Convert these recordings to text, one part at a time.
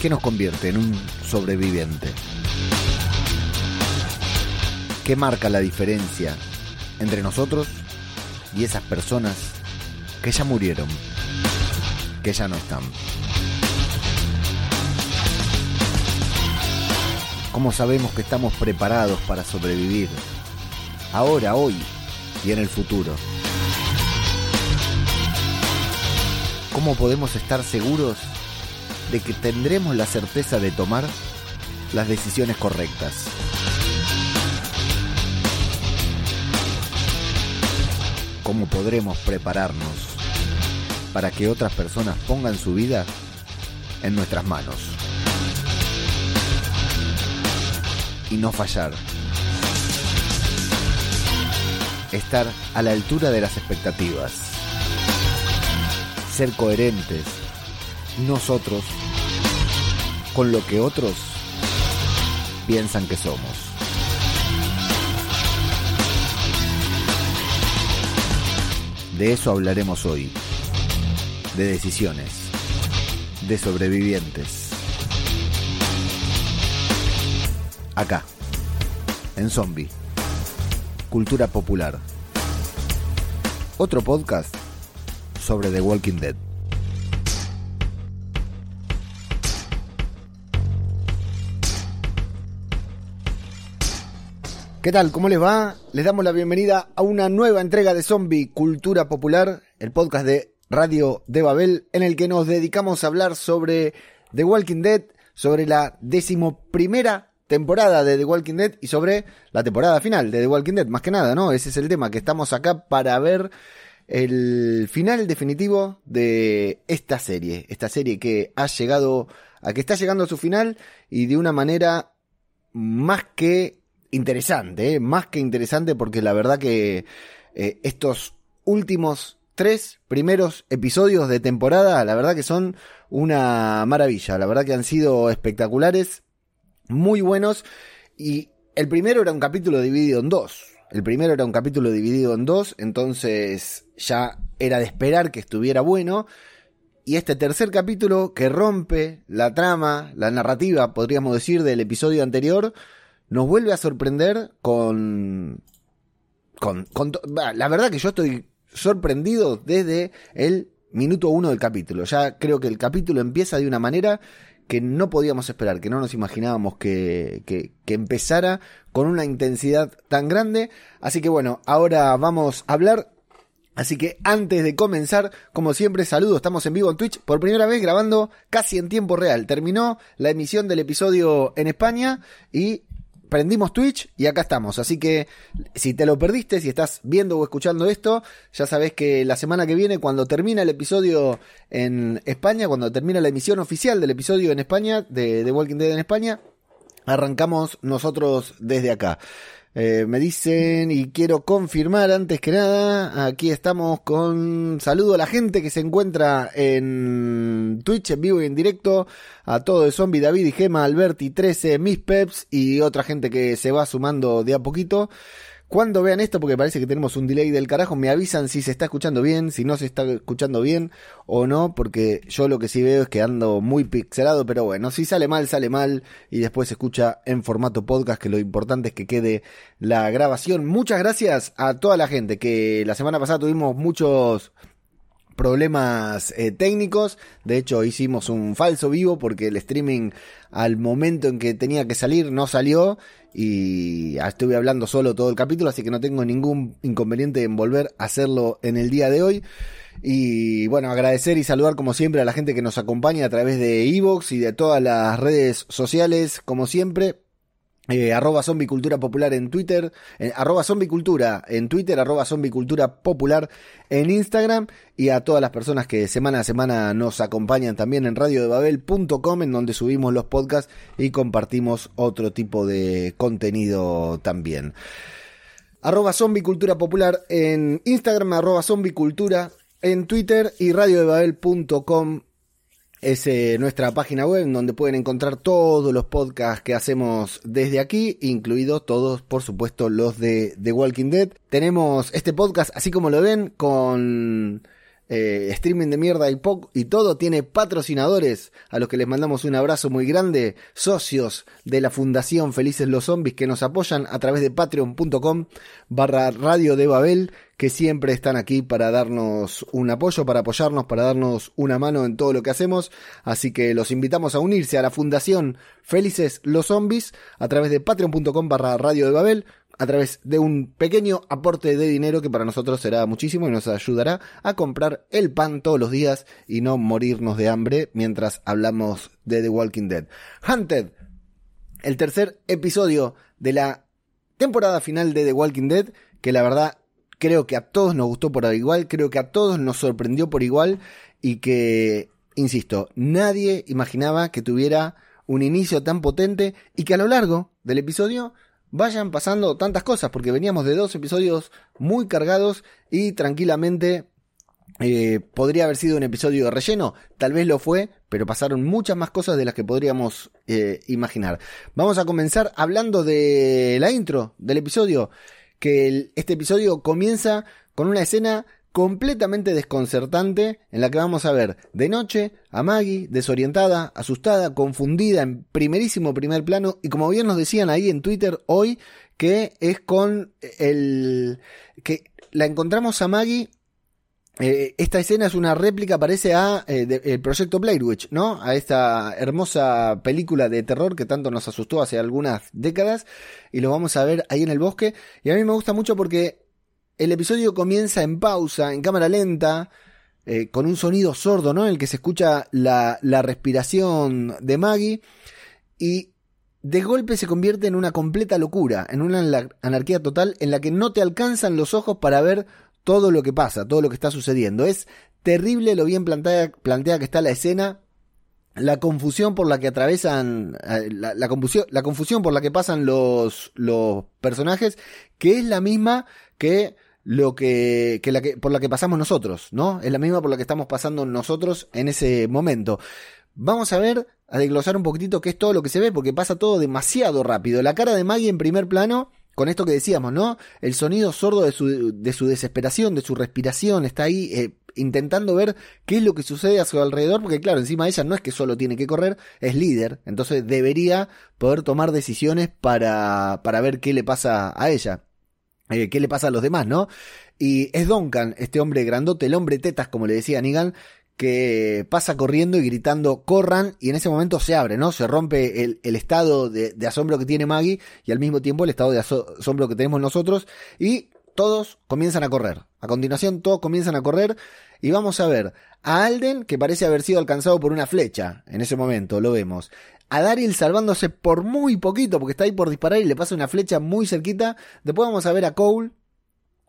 ¿Qué nos convierte en un sobreviviente? ¿Qué marca la diferencia entre nosotros y esas personas que ya murieron, que ya no están? ¿Cómo sabemos que estamos preparados para sobrevivir? Ahora, hoy y en el futuro. ¿Cómo podemos estar seguros de que tendremos la certeza de tomar las decisiones correctas? ¿Cómo podremos prepararnos para que otras personas pongan su vida en nuestras manos? Y no fallar. Estar a la altura de las expectativas. Ser coherentes nosotros con lo que otros piensan que somos. De eso hablaremos hoy. De decisiones. De sobrevivientes. Acá. En Zombie. Cultura popular. Otro podcast sobre The Walking Dead. ¿Qué tal? ¿Cómo les va? Les damos la bienvenida a una nueva entrega de Zombie Cultura Popular, el podcast de Radio de Babel, en el que nos dedicamos a hablar sobre The Walking Dead, sobre la decimoprimera temporada de The Walking Dead y sobre la temporada final de The Walking Dead, más que nada, ¿no? Ese es el tema, que estamos acá para ver el final definitivo de esta serie, esta serie que ha llegado, a que está llegando a su final y de una manera más que interesante, ¿eh? más que interesante porque la verdad que eh, estos últimos tres primeros episodios de temporada, la verdad que son una maravilla, la verdad que han sido espectaculares, muy buenos y el primero era un capítulo dividido en dos. El primero era un capítulo dividido en dos, entonces ya era de esperar que estuviera bueno. Y este tercer capítulo que rompe la trama, la narrativa, podríamos decir, del episodio anterior, nos vuelve a sorprender con, con, la verdad que yo estoy sorprendido desde el minuto uno del capítulo. Ya creo que el capítulo empieza de una manera que no podíamos esperar, que no nos imaginábamos que, que, que, empezara con una intensidad tan grande. Así que bueno, ahora vamos a hablar. Así que antes de comenzar, como siempre, saludo, estamos en vivo en Twitch, por primera vez grabando casi en tiempo real. Terminó la emisión del episodio en España y prendimos Twitch y acá estamos. Así que si te lo perdiste, si estás viendo o escuchando esto, ya sabes que la semana que viene, cuando termina el episodio en España, cuando termina la emisión oficial del episodio en España, de The Walking Dead en España, arrancamos nosotros desde acá. Eh, me dicen y quiero confirmar antes que nada, aquí estamos con saludo a la gente que se encuentra en Twitch en vivo y en directo, a todo de Zombie, David y Gema, Alberti 13, Miss Peps y otra gente que se va sumando de a poquito. Cuando vean esto, porque parece que tenemos un delay del carajo, me avisan si se está escuchando bien, si no se está escuchando bien o no, porque yo lo que sí veo es que ando muy pixelado, pero bueno, si sale mal, sale mal y después se escucha en formato podcast, que lo importante es que quede la grabación. Muchas gracias a toda la gente que la semana pasada tuvimos muchos problemas eh, técnicos. De hecho, hicimos un falso vivo porque el streaming al momento en que tenía que salir no salió y estuve hablando solo todo el capítulo, así que no tengo ningún inconveniente en volver a hacerlo en el día de hoy. Y bueno, agradecer y saludar como siempre a la gente que nos acompaña a través de Evox y de todas las redes sociales, como siempre. Eh, arroba zombicultura popular en Twitter, eh, arroba zombicultura en Twitter, arroba zombicultura popular en Instagram y a todas las personas que semana a semana nos acompañan también en radiodebabel.com en donde subimos los podcasts y compartimos otro tipo de contenido también. Arroba zombicultura popular en Instagram, arroba zombicultura en Twitter y radiodebabel.com es eh, nuestra página web donde pueden encontrar todos los podcasts que hacemos desde aquí, incluidos todos, por supuesto, los de The Walking Dead. Tenemos este podcast, así como lo ven, con eh, streaming de mierda y, y todo, tiene patrocinadores a los que les mandamos un abrazo muy grande, socios de la Fundación Felices los Zombies que nos apoyan a través de patreon.com barra radio de Babel, que siempre están aquí para darnos un apoyo, para apoyarnos, para darnos una mano en todo lo que hacemos. Así que los invitamos a unirse a la Fundación Felices los Zombies a través de patreon.com barra radio de Babel a través de un pequeño aporte de dinero que para nosotros será muchísimo y nos ayudará a comprar el pan todos los días y no morirnos de hambre mientras hablamos de The Walking Dead. Hunted, el tercer episodio de la temporada final de The Walking Dead, que la verdad creo que a todos nos gustó por igual, creo que a todos nos sorprendió por igual y que, insisto, nadie imaginaba que tuviera un inicio tan potente y que a lo largo del episodio vayan pasando tantas cosas, porque veníamos de dos episodios muy cargados y tranquilamente eh, podría haber sido un episodio de relleno, tal vez lo fue, pero pasaron muchas más cosas de las que podríamos eh, imaginar. Vamos a comenzar hablando de la intro del episodio, que este episodio comienza con una escena completamente desconcertante en la que vamos a ver de noche a Maggie desorientada, asustada, confundida en primerísimo primer plano y como bien nos decían ahí en Twitter hoy que es con el que la encontramos a Maggie eh, esta escena es una réplica, parece a eh, el proyecto Blair Witch, ¿no? A esta hermosa película de terror que tanto nos asustó hace algunas décadas y lo vamos a ver ahí en el bosque. Y a mí me gusta mucho porque el episodio comienza en pausa, en cámara lenta, eh, con un sonido sordo, ¿no? En el que se escucha la, la respiración de Maggie. Y de golpe se convierte en una completa locura, en una anarquía total en la que no te alcanzan los ojos para ver todo lo que pasa, todo lo que está sucediendo. Es terrible lo bien planteada que está la escena, la confusión por la que atravesan, eh, la, confusión, la confusión por la que pasan los, los personajes, que es la misma que lo que, que, la que por la que pasamos nosotros, ¿no? Es la misma por la que estamos pasando nosotros en ese momento. Vamos a ver, a desglosar un poquitito qué es todo lo que se ve, porque pasa todo demasiado rápido. La cara de Maggie en primer plano, con esto que decíamos, ¿no? El sonido sordo de su, de su desesperación, de su respiración, está ahí eh, intentando ver qué es lo que sucede a su alrededor, porque claro, encima ella no es que solo tiene que correr, es líder, entonces debería poder tomar decisiones para, para ver qué le pasa a ella. Eh, qué le pasa a los demás, ¿no? Y es Duncan, este hombre grandote, el hombre tetas, como le decía Negan, que pasa corriendo y gritando corran y en ese momento se abre, ¿no? Se rompe el, estado de, asombro que tiene Maggie y al mismo tiempo el estado de asombro que tenemos nosotros y todos comienzan a correr. A continuación todos comienzan a correr y vamos a ver a Alden que parece haber sido alcanzado por una flecha en ese momento, lo vemos a Daryl salvándose por muy poquito, porque está ahí por disparar y le pasa una flecha muy cerquita. Después vamos a ver a Cole,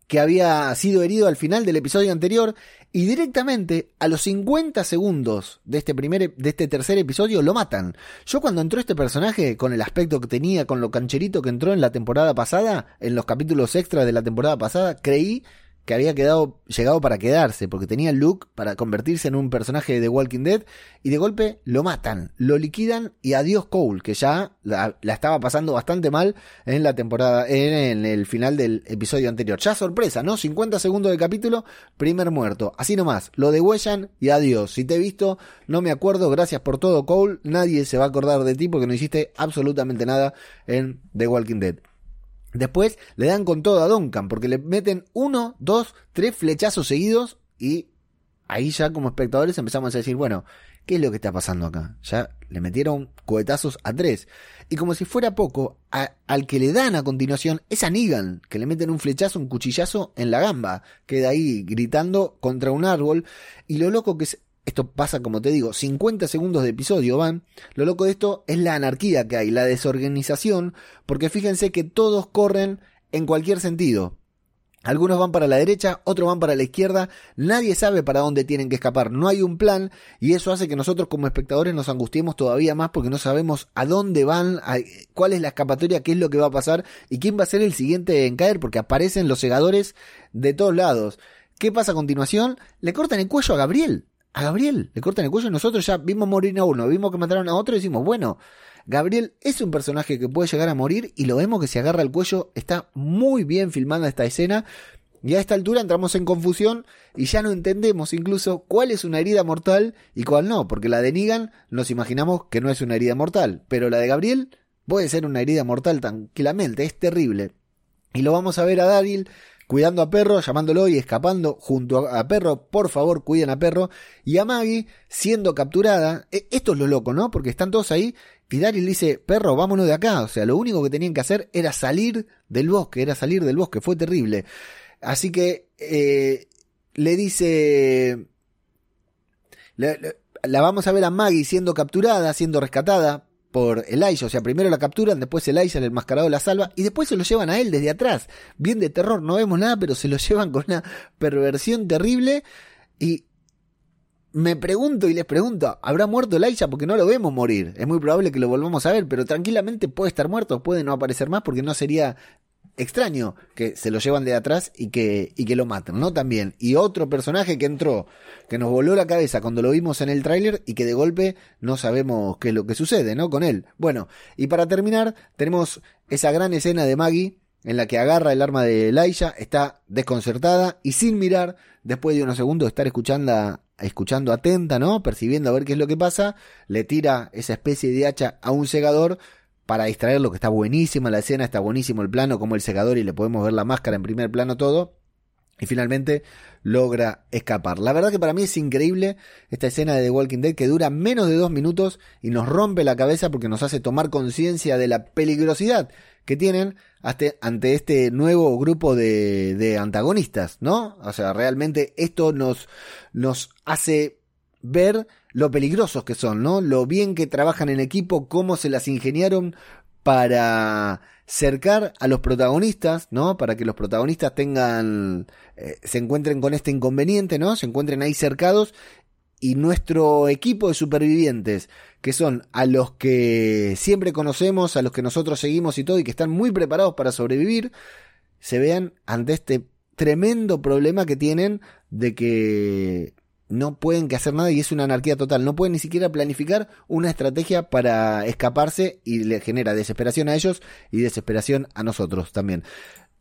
que había sido herido al final del episodio anterior, y directamente a los 50 segundos de este, primer, de este tercer episodio lo matan. Yo cuando entró este personaje, con el aspecto que tenía, con lo cancherito que entró en la temporada pasada, en los capítulos extras de la temporada pasada, creí que había quedado, llegado para quedarse, porque tenía look para convertirse en un personaje de The Walking Dead, y de golpe lo matan, lo liquidan y adiós Cole, que ya la, estaba pasando bastante mal en la temporada, en, el final del episodio anterior. Ya sorpresa, ¿no? 50 segundos de capítulo, primer muerto. Así nomás, lo degüellan y adiós. Si te he visto, no me acuerdo, gracias por todo Cole, nadie se va a acordar de ti porque no hiciste absolutamente nada en The Walking Dead. Después le dan con todo a Duncan, porque le meten uno, dos, tres flechazos seguidos y ahí ya como espectadores empezamos a decir, bueno, ¿qué es lo que está pasando acá? Ya le metieron cohetazos a tres. Y como si fuera poco, al que le dan a continuación es a Negan, que le meten un flechazo, un cuchillazo en la gamba. Queda ahí gritando contra un árbol. Y lo loco que es esto pasa, como te digo, 50 segundos de episodio van. Lo loco de esto es la anarquía que hay, la desorganización, porque fíjense que todos corren en cualquier sentido. Algunos van para la derecha, otros van para la izquierda, nadie sabe para dónde tienen que escapar, no hay un plan y eso hace que nosotros como espectadores nos angustiemos todavía más porque no sabemos a dónde van, cuál es la escapatoria, qué es lo que va a pasar y quién va a ser el siguiente en caer porque aparecen los segadores de todos lados. ¿Qué pasa a continuación? Le cortan el cuello a Gabriel a Gabriel, le cortan el cuello nosotros ya vimos morir a uno, vimos que mataron a otro y decimos, bueno, Gabriel es un personaje que puede llegar a morir y lo vemos que se agarra el cuello, está muy bien filmada esta escena Y a esta altura entramos en confusión y ya no entendemos incluso cuál es una herida mortal y cuál no, porque la de Negan nos imaginamos que no es una herida mortal, pero la de Gabriel puede ser una herida mortal tranquilamente, es terrible. Y lo vamos a ver a Daryl cuidando a Perro, llamándolo y escapando junto a Perro, por favor cuiden a Perro, y a Maggie siendo capturada. E, esto es lo loco, ¿no? Porque están todos ahí y Daryl dice, Perro, vámonos de acá. O sea, lo único que tenían que hacer era salir del bosque, era salir del bosque, fue terrible. Así que eh, le dice... la vamos a ver a Maggie siendo capturada, siendo rescatada por Elijah. O sea, primero la capturan, después Elijah, el enmascarado, la salva y después se lo llevan a él desde atrás. Bien de terror, no vemos nada, pero se lo llevan con una perversión terrible. Y me pregunto y les pregunto, ¿habrá muerto Elijah? Porque no lo vemos morir. Es muy probable que lo volvamos a ver, pero tranquilamente puede estar muerto, puede no aparecer más porque no sería extraño que se lo llevan de atrás y que, y que lo matan, ¿no? También. Y otro personaje que entró, que nos voló la cabeza cuando lo vimos en el tráiler y que de golpe no sabemos qué es lo que sucede, ¿no? Con él. Bueno, y para terminar, tenemos esa gran escena de Maggie en la que agarra el arma de Elijah, está desconcertada y sin mirar, después de unos segundos estar escuchando, escuchando atenta, ¿no? Percibiendo a ver qué es lo que pasa, le tira esa especie de hacha a un segador para distraerlo, que está buenísima la escena, está buenísimo el plano, como el segador y le podemos ver la máscara en primer plano todo. Y finalmente logra escapar. La verdad que para mí es increíble esta escena de The Walking Dead que dura menos de dos minutos y nos rompe la cabeza porque nos hace tomar conciencia de la peligrosidad que tienen ante este nuevo grupo de, de, antagonistas, ¿no? O sea, realmente esto nos, nos hace ver lo peligrosos que son, ¿no? Lo bien que trabajan en equipo, cómo se las ingeniaron para cercar a los protagonistas, ¿no? Para que los protagonistas tengan, eh, se encuentren con este inconveniente, ¿no? Se encuentren ahí cercados y nuestro equipo de supervivientes, que son a los que siempre conocemos, a los que nosotros seguimos y todo, y que están muy preparados para sobrevivir, se vean ante este tremendo problema que tienen de que no pueden que hacer nada y es una anarquía total. No pueden ni siquiera planificar una estrategia para escaparse y le genera desesperación a ellos y desesperación a nosotros también.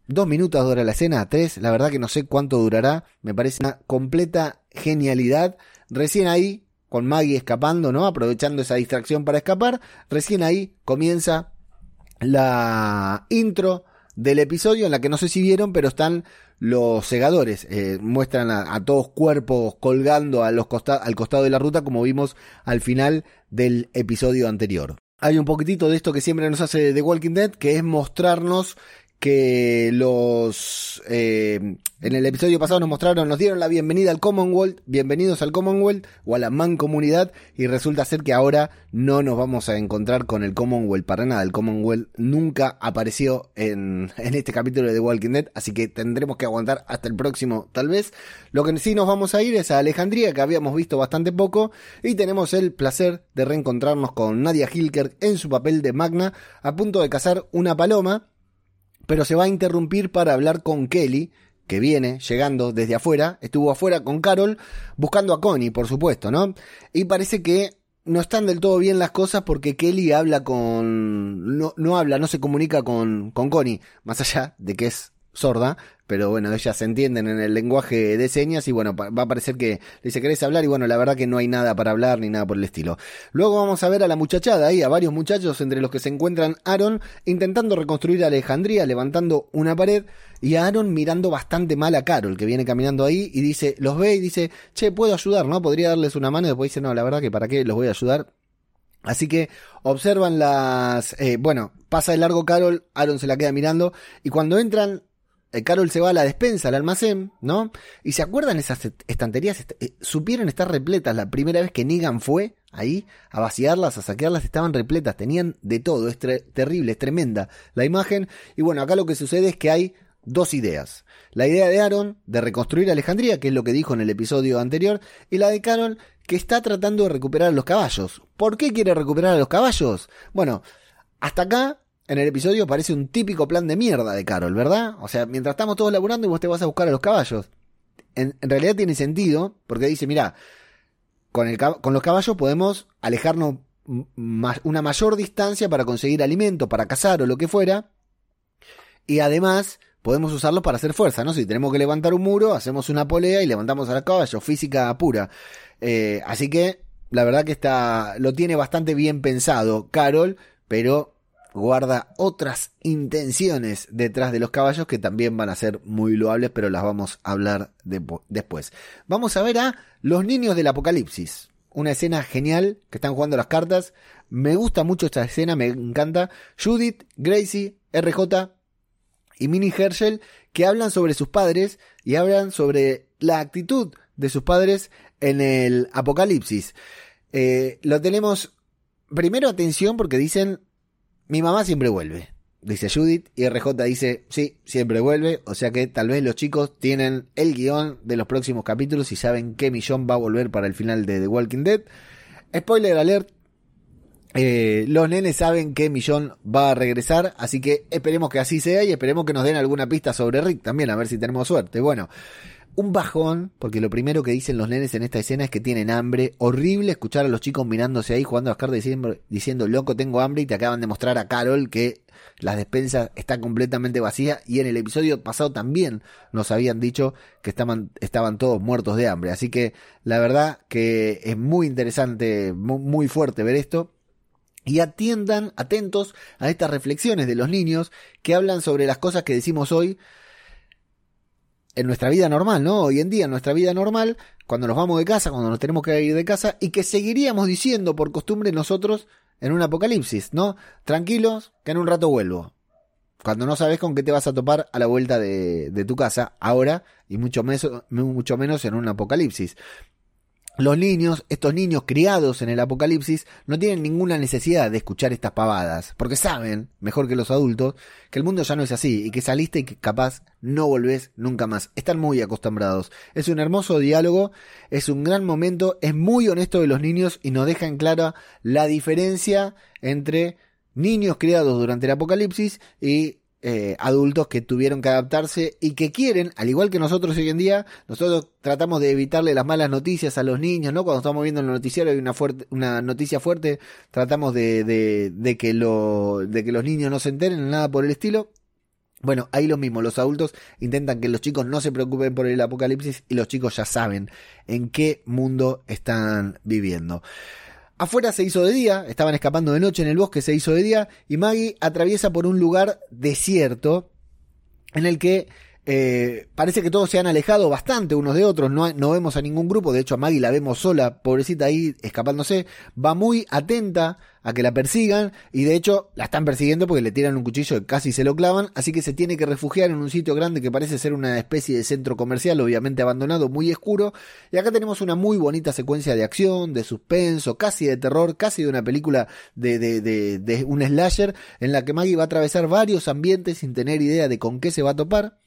Dos minutos dura la escena, tres, la verdad que no sé cuánto durará, me parece una completa genialidad. Recién ahí, con Maggie escapando, ¿no? Aprovechando esa distracción para escapar, recién ahí comienza la intro del episodio en la que no sé si vieron, pero están los segadores. Eh, muestran a, todos cuerpos colgando a los al costado de la ruta como vimos al final del episodio anterior. Hay un poquitito de esto que siempre nos hace The Walking Dead, que es mostrarnos que los eh, en el episodio pasado nos mostraron, nos dieron la bienvenida al Commonwealth, bienvenidos al Commonwealth o a la mancomunidad y resulta ser que ahora no nos vamos a encontrar con el Commonwealth para nada, el Commonwealth nunca apareció en, en este capítulo de The Walking Dead, así que tendremos que aguantar hasta el próximo tal vez. Lo que sí nos vamos a ir es a Alejandría, que habíamos visto bastante poco, y tenemos el placer de reencontrarnos con Nadia Hilker en su papel de Magna, a punto de cazar una paloma pero se va a interrumpir para hablar con Kelly, que viene llegando desde afuera, estuvo afuera con Carol, buscando a Connie, por supuesto, ¿no? Y parece que no están del todo bien las cosas porque Kelly habla con... no, no habla, no se comunica con, con Connie, más allá de que es sorda, pero bueno, ellas se entienden en el lenguaje de señas y bueno, va a parecer que le dice, ¿querés hablar? Y bueno, la verdad que no hay nada para hablar ni nada por el estilo. Luego vamos a ver a la muchachada ahí, a varios muchachos entre los que se encuentran Aaron intentando reconstruir Alejandría, levantando una pared y Aaron mirando bastante mal a Carol que viene caminando ahí y dice, los ve y dice, che, puedo ayudar, ¿no? Podría darles una mano y después dice, no, la verdad que para qué los voy a ayudar. Así que observan las... Eh, bueno, pasa el largo Carol, Aaron se la queda mirando y cuando entran Carol se va a la despensa, al almacén, ¿no? Y se acuerdan esas estanterías, eh, supieron estar repletas la primera vez que Negan fue ahí a vaciarlas, a saquearlas, estaban repletas, tenían de todo, es terrible, es tremenda la imagen. Y bueno, acá lo que sucede es que hay dos ideas. La idea de Aaron de reconstruir Alejandría, que es lo que dijo en el episodio anterior, y la de Carol que está tratando de recuperar a los caballos. ¿Por qué quiere recuperar a los caballos? Bueno, hasta acá en el episodio parece un típico plan de mierda de Carol, ¿verdad? O sea, mientras estamos todos laburando y vos te vas a buscar a los caballos. En, realidad tiene sentido, porque dice, mira, con, los caballos podemos alejarnos una mayor distancia para conseguir alimento, para cazar o lo que fuera. Y además podemos usarlos para hacer fuerza, ¿no? Si tenemos que levantar un muro, hacemos una polea y levantamos a la caballo, física pura. Eh, así que la verdad que está, lo tiene bastante bien pensado Carol, pero guarda otras intenciones detrás de los caballos que también van a ser muy loables, pero las vamos a hablar después. Vamos a ver a los niños del apocalipsis. Una escena genial que están jugando las cartas. Me gusta mucho esta escena, me encanta. Judith, Gracie, RJ y Minnie Herschel que hablan sobre sus padres y hablan sobre la actitud de sus padres en el apocalipsis. Eh, lo tenemos primero atención porque dicen mi mamá siempre vuelve, dice Judith, y RJ dice, sí, siempre vuelve, o sea que tal vez los chicos tienen el guion de los próximos capítulos y saben que Millón va a volver para el final de The Walking Dead. Spoiler alert, eh, los nenes saben que Millón va a regresar, así que esperemos que así sea y esperemos que nos den alguna pista sobre Rick también, a ver si tenemos suerte. Bueno, un bajón, porque lo primero que dicen los nenes en esta escena es que tienen hambre. Horrible escuchar a los chicos mirándose ahí jugando a las cartas diciendo, diciendo, loco, tengo hambre y te acaban de mostrar a Carol que las despensas están completamente vacías y en el episodio pasado también nos habían dicho que estaban, estaban todos muertos de hambre. Así que la verdad que es muy interesante, muy fuerte ver esto y atiendan atentos a estas reflexiones de los niños que hablan sobre las cosas que decimos hoy en nuestra vida normal, ¿no? Hoy en día, en nuestra vida normal, cuando nos vamos de casa, cuando nos tenemos que ir de casa, y que seguiríamos diciendo por costumbre nosotros en un apocalipsis, ¿no? Tranquilos, que en un rato vuelvo. Cuando no sabes con qué te vas a topar a la vuelta de, de tu casa, ahora, y mucho, mucho menos en un apocalipsis. Los niños, estos niños criados en el apocalipsis, no tienen ninguna necesidad de escuchar estas pavadas, porque saben, mejor que los adultos, que el mundo ya no es así y que saliste y que capaz no volvés nunca más. Están muy acostumbrados. Es un hermoso diálogo, es un gran momento, es muy honesto de los niños y nos deja en clara la diferencia entre niños criados durante el apocalipsis y eh, adultos que tuvieron que adaptarse y que quieren, al igual que nosotros hoy en día, nosotros tratamos de evitarle las malas noticias a los niños, ¿no? Cuando estamos viendo el noticiero y una fuerte, una noticia fuerte, tratamos de, de, de que lo, de que los niños no se enteren, nada por el estilo. Bueno, ahí lo mismo, los adultos intentan que los chicos no se preocupen por el apocalipsis y los chicos ya saben en qué mundo están viviendo. Afuera se hizo de día, estaban escapando de noche en el bosque, se hizo de día, y Maggie atraviesa por un lugar desierto en el que eh, parece que todos se han alejado bastante unos de otros, no, vemos a ningún grupo, de hecho a Maggie la vemos sola, pobrecita ahí escapándose, va muy atenta a que la persigan y de hecho la están persiguiendo porque le tiran un cuchillo y casi se lo clavan, así que se tiene que refugiar en un sitio grande que parece ser una especie de centro comercial, obviamente abandonado, muy oscuro, y acá tenemos una muy bonita secuencia de acción, de suspenso, casi de terror, casi de una película de, de, de, de un slasher, en la que Maggie va a atravesar varios ambientes sin tener idea de con qué se va a topar.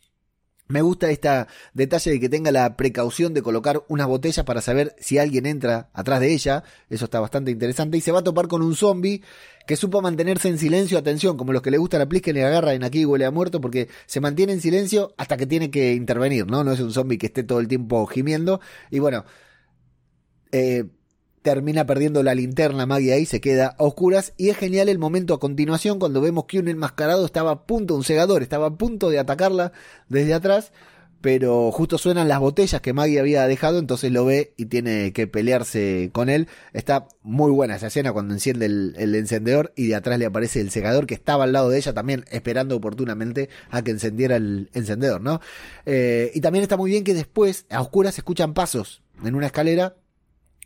Me gusta este detalle de que tenga la precaución de colocar unas botellas para saber si alguien entra atrás de ella. Eso está bastante interesante. Y se va a topar con un zombie que supo mantenerse en silencio. Atención, como los que le gusta la plis que agarra en aquí huele a muerto porque se mantiene en silencio hasta que tiene que intervenir, ¿no? No es un zombie que esté todo el tiempo gimiendo. Y bueno, eh, termina perdiendo la linterna Maggie ahí, se queda a oscuras y es genial el momento a continuación cuando vemos que un enmascarado estaba a punto, un segador, estaba a punto de atacarla desde atrás, pero justo suenan las botellas que Maggie había dejado, entonces lo ve y tiene que pelearse con él. Está muy buena esa escena cuando enciende el, encendedor y de atrás le aparece el segador que estaba al lado de ella también esperando oportunamente a que encendiera el encendedor, ¿no? Eh, y también está muy bien que después a oscuras se escuchan pasos en una escalera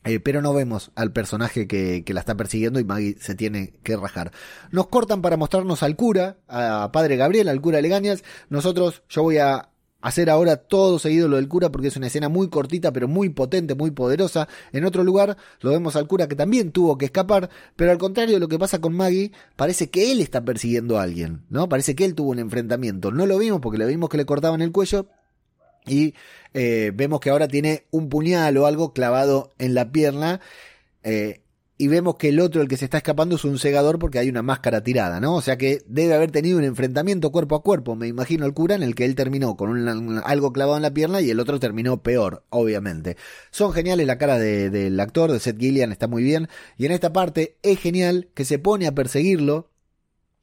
eh, pero no vemos al personaje que, que, la está persiguiendo y Maggie se tiene que rajar. Nos cortan para mostrarnos al cura, a Padre Gabriel, al cura Legañas. Nosotros, yo voy a hacer ahora todo seguido lo del cura porque es una escena muy cortita pero muy potente, muy poderosa. En otro lugar lo vemos al cura que también tuvo que escapar, pero al contrario de lo que pasa con Maggie, parece que él está persiguiendo a alguien, ¿no? Parece que él tuvo un enfrentamiento. No lo vimos porque le vimos que le cortaban el cuello, y eh, vemos que ahora tiene un puñal o algo clavado en la pierna. Eh, y vemos que el otro, el que se está escapando, es un segador porque hay una máscara tirada, ¿no? O sea que debe haber tenido un enfrentamiento cuerpo a cuerpo, me imagino el cura, en el que él terminó con algo clavado en la pierna y el otro terminó peor, obviamente. Son geniales la cara del actor, de Seth Gillian, está muy bien. Y en esta parte es genial que se pone a perseguirlo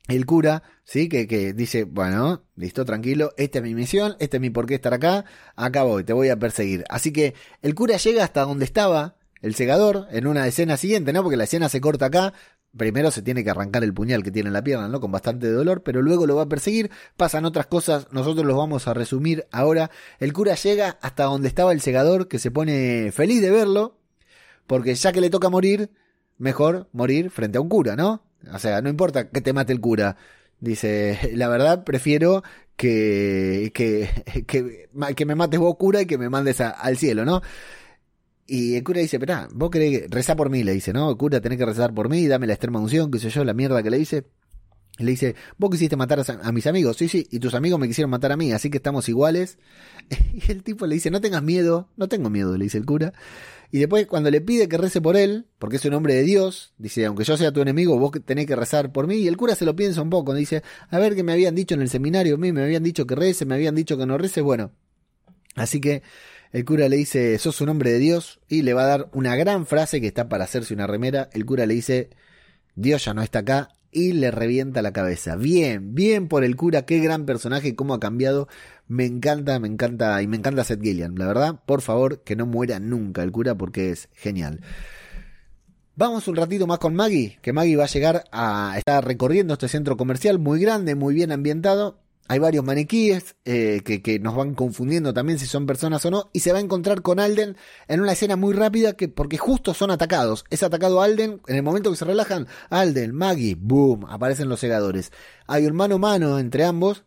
el cura, ¿sí? Que, que dice, bueno, listo, tranquilo, esta es mi misión, este es mi por qué estar acá, acá voy, te voy a perseguir. Así que el cura llega hasta donde estaba el segador en una escena siguiente, ¿no? Porque la escena se corta acá, primero se tiene que arrancar el puñal que tiene en la pierna, ¿no? Con bastante dolor, pero luego lo va a perseguir, pasan otras cosas, nosotros los vamos a resumir ahora. El cura llega hasta donde estaba el segador, que se pone feliz de verlo, porque ya que le toca morir, mejor morir frente a un cura, ¿no? O sea, no importa que te mate el cura. Dice, la verdad, prefiero que, que, que, me mates vos cura y que me mandes al cielo, ¿no? Y el cura dice, espera, vos querés rezar por mí, le dice, ¿no? Cura, tenés que rezar por mí, dame la extrema unción, qué sé yo, la mierda que le dice. Le dice, vos quisiste matar a, mis amigos, sí, sí, y tus amigos me quisieron matar a mí, así que estamos iguales. Y el tipo le dice, no tengas miedo, no tengo miedo, le dice el cura. Y después cuando le pide que rece por él, porque es un hombre de Dios, dice, aunque yo sea tu enemigo, vos tenés que rezar por mí. Y el cura se lo piensa un poco, dice, a ver que me habían dicho en el seminario, a mí me habían dicho que rece, me habían dicho que no rece, bueno. Así que el cura le dice, sos un hombre de Dios, y le va a dar una gran frase que está para hacerse una remera. El cura le dice, Dios ya no está acá, y le revienta la cabeza. Bien, bien por el cura, qué gran personaje, cómo ha cambiado. Me encanta, me encanta, y me encanta Seth Gillian. La verdad, por favor, que no muera nunca el cura porque es genial. Vamos un ratito más con Maggie, que Maggie va a llegar a estar recorriendo este centro comercial muy grande, muy bien ambientado, hay varios maniquíes eh, que, nos van confundiendo también si son personas o no. Y se va a encontrar con Alden en una escena muy rápida que, porque justo son atacados. Es atacado Alden. En el momento que se relajan, Alden, Maggie, boom, aparecen los segadores. Hay un mano a mano entre ambos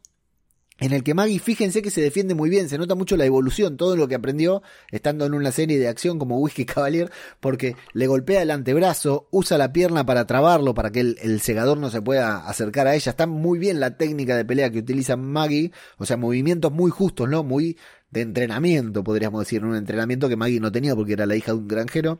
en el que Maggie, fíjense que se defiende muy bien, se nota mucho la evolución, todo lo que aprendió estando en una serie de acción como Whisky Cavalier, porque le golpea el antebrazo, usa la pierna para trabarlo, para que el, segador no se pueda acercar a ella. Está muy bien la técnica de pelea que utiliza Maggie, o sea, movimientos muy justos, ¿no? Muy de entrenamiento, podríamos decir, un entrenamiento que Maggie no tenía porque era la hija de un granjero.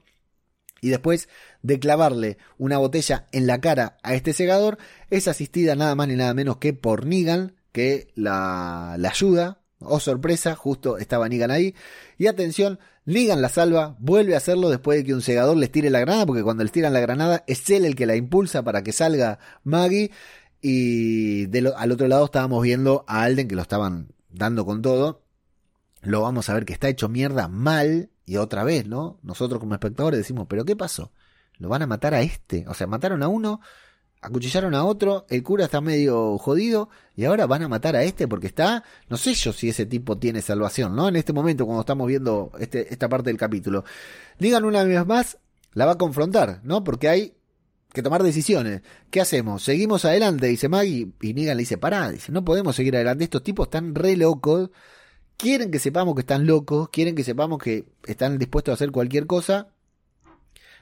Y después de clavarle una botella en la cara a este segador, es asistida nada más ni nada menos que por Negan, que la, ayuda. Oh, sorpresa, justo estaba Negan ahí. Y atención, Negan la salva, vuelve a hacerlo después de que un segador les tire la granada, porque cuando les tiran la granada es él el que la impulsa para que salga Maggie. Y al otro lado estábamos viendo a Alden que lo estaban dando con todo. Lo vamos a ver que está hecho mierda mal. Y otra vez, ¿no? Nosotros como espectadores decimos, ¿pero qué pasó? ¿Lo van a matar a este? O sea, mataron a uno acuchillaron a otro, el cura está medio jodido y ahora van a matar a este porque está, no sé yo si ese tipo tiene salvación, ¿no? En este momento cuando estamos viendo este, esta parte del capítulo. Digan una vez más, la va a confrontar, ¿no? Porque hay que tomar decisiones. ¿Qué hacemos? ¿Seguimos adelante? Dice Maggie y Negan le dice, pará, dice, no podemos seguir adelante, estos tipos están re locos, quieren que sepamos que están locos, quieren que sepamos que están dispuestos a hacer cualquier cosa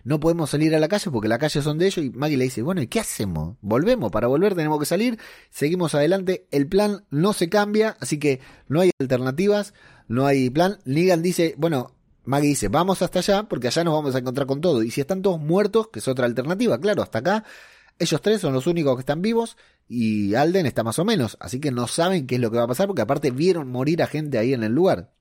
no podemos salir a la calle porque la calle son de ellos y Maggie le dice, bueno, ¿y qué hacemos? Volvemos, para volver tenemos que salir, seguimos adelante, el plan no se cambia, así que no hay alternativas, no hay plan. Negan dice, bueno, Maggie dice, vamos hasta allá porque allá nos vamos a encontrar con todo. Y si están todos muertos, que es otra alternativa, claro, hasta acá, ellos tres son los únicos que están vivos y Alden está más o menos, así que no saben qué es lo que va a pasar porque aparte vieron morir a gente ahí en el lugar.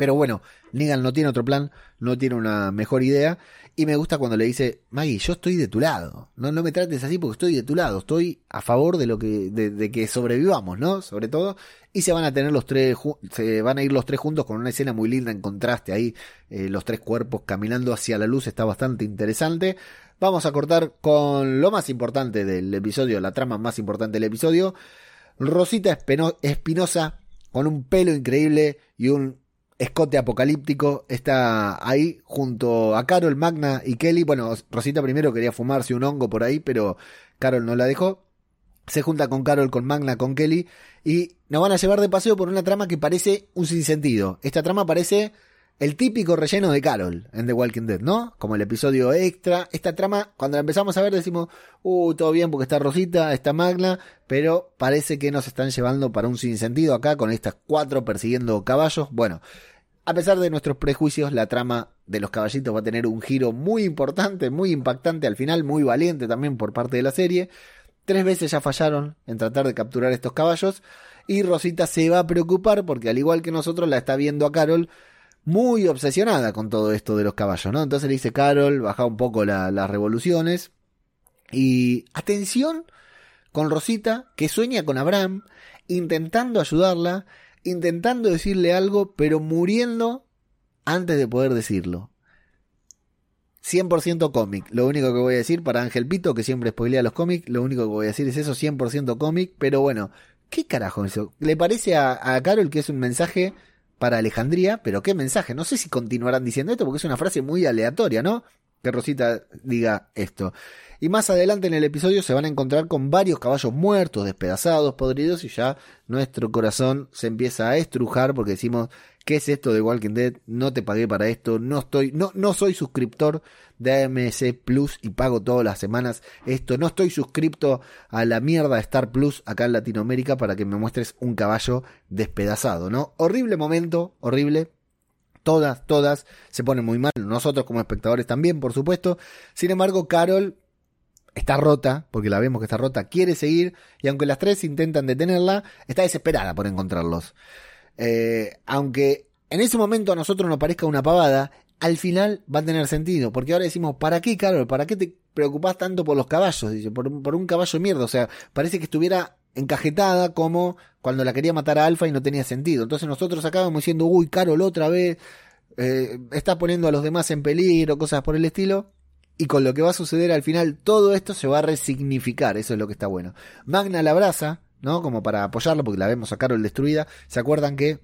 Pero bueno, Negan no tiene otro plan, no tiene una mejor idea. Y me gusta cuando le dice, Maggie, yo estoy de tu lado. No, no me trates así porque estoy de tu lado. Estoy a favor de lo que, de, que sobrevivamos, ¿no? Sobre todo. Y se van a tener los tres, se van a ir los tres juntos con una escena muy linda en contraste ahí. Eh, los tres cuerpos caminando hacia la luz está bastante interesante. Vamos a cortar con lo más importante del episodio, la trama más importante del episodio. Rosita Espinosa con un pelo increíble y un escote apocalíptico está ahí junto a Carol, Magna y Kelly. Bueno, Rosita primero quería fumarse un hongo por ahí, pero Carol no la dejó. Se junta con Carol, con Magna, con Kelly y nos van a llevar de paseo por una trama que parece un sinsentido. Esta trama parece el típico relleno de Carol en The Walking Dead, ¿no? Como el episodio extra. Esta trama, cuando la empezamos a ver, decimos, uh, todo bien porque está Rosita, está Magna, pero parece que nos están llevando para un sinsentido acá con estas cuatro persiguiendo caballos. Bueno, a pesar de nuestros prejuicios, la trama de los caballitos va a tener un giro muy importante, muy impactante al final, muy valiente también por parte de la serie. Tres veces ya fallaron en tratar de capturar estos caballos y Rosita se va a preocupar porque al igual que nosotros la está viendo a Carol muy obsesionada con todo esto de los caballos, ¿no? Entonces le dice Carol, baja un poco las revoluciones. Y atención con Rosita, que sueña con Abraham, intentando ayudarla, intentando decirle algo, pero muriendo antes de poder decirlo. 100% cómic. Lo único que voy a decir para Ángel Pito, que siempre spoilea los cómics, lo único que voy a decir es eso, 100% cómic. Pero bueno, ¿qué carajo eso? ¿Le parece a, Carol que es un mensaje para Alejandría? Pero ¿qué mensaje? No sé si continuarán diciendo esto porque es una frase muy aleatoria, ¿no? Que Rosita diga esto. Y más adelante en el episodio se van a encontrar con varios caballos muertos, despedazados, podridos, y ya nuestro corazón se empieza a estrujar porque decimos, ¿qué es esto de Walking Dead? No te pagué para esto, no estoy, no, no soy suscriptor de AMC Plus y pago todas las semanas esto, no estoy suscripto a la mierda de Star Plus acá en Latinoamérica para que me muestres un caballo despedazado, ¿no? Horrible momento, horrible, todas, todas se ponen muy mal, nosotros como espectadores también, por supuesto. Sin embargo, Carol está rota, porque la vemos que está rota, quiere seguir, y aunque las tres intentan detenerla, está desesperada por encontrarlos. Eh, aunque en ese momento a nosotros nos parezca una pavada, al final va a tener sentido, porque ahora decimos, ¿para qué, Carol? ¿Para qué te preocupas tanto por los caballos? Dice, por, un caballo de mierda, o sea, parece que estuviera encajetada como cuando la quería matar a Alfa y no tenía sentido. Entonces nosotros acabamos diciendo, uy, Carol otra vez, eh, está poniendo a los demás en peligro, cosas por el estilo. Y con lo que va a suceder al final, todo esto se va a resignificar, eso es lo que está bueno. Magna la abraza, ¿no? Como para apoyarlo, porque la vemos a Carol destruida. ¿Se acuerdan que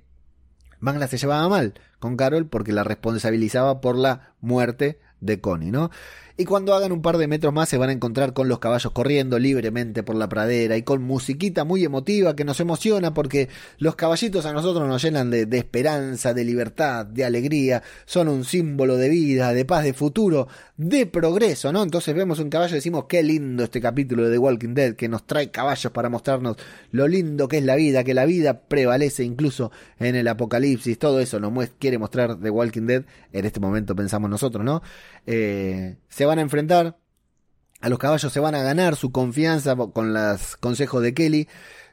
Magna se llevaba mal con Carol porque la responsabilizaba por la muerte de Connie, ¿no? Y cuando hagan un par de metros más se van a encontrar con los caballos corriendo libremente por la pradera y con musiquita muy emotiva que nos emociona porque los caballitos a nosotros nos llenan de, esperanza, de libertad, de alegría, son un símbolo de vida, de paz, de futuro, de progreso, ¿no? Entonces vemos un caballo y decimos qué lindo este capítulo de The Walking Dead que nos trae caballos para mostrarnos lo lindo que es la vida, que la vida prevalece incluso en el apocalipsis, todo eso nos quiere mostrar The Walking Dead, en este momento pensamos nosotros, ¿no? Eh, se van a enfrentar, a los caballos se van a ganar su confianza con los consejos de Kelly,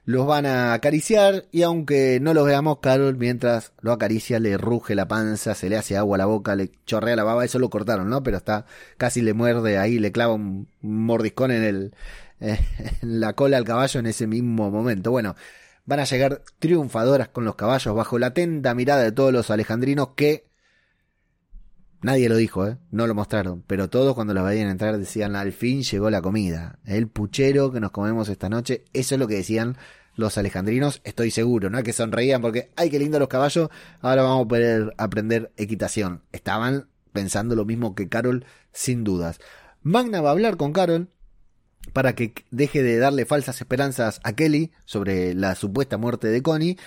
los van a acariciar y aunque no los veamos, Carol mientras lo acaricia le ruge la panza, se le hace agua a la boca, le chorrea la baba, eso lo cortaron, ¿no? Pero está, casi le muerde ahí, le clava un mordiscón en el, en la cola al caballo en ese mismo momento. Bueno, van a llegar triunfadoras con los caballos bajo la atenta mirada de todos los alejandrinos que Nadie lo dijo, ¿eh? no lo mostraron, pero todos cuando los veían entrar decían al fin llegó la comida, el puchero que nos comemos esta noche, eso es lo que decían los alejandrinos, estoy seguro, no que sonreían porque, ay, qué lindo los caballos, ahora vamos a poder aprender equitación. Estaban pensando lo mismo que Carol, sin dudas. Magna va a hablar con Carol para que deje de darle falsas esperanzas a Kelly sobre la supuesta muerte de Connie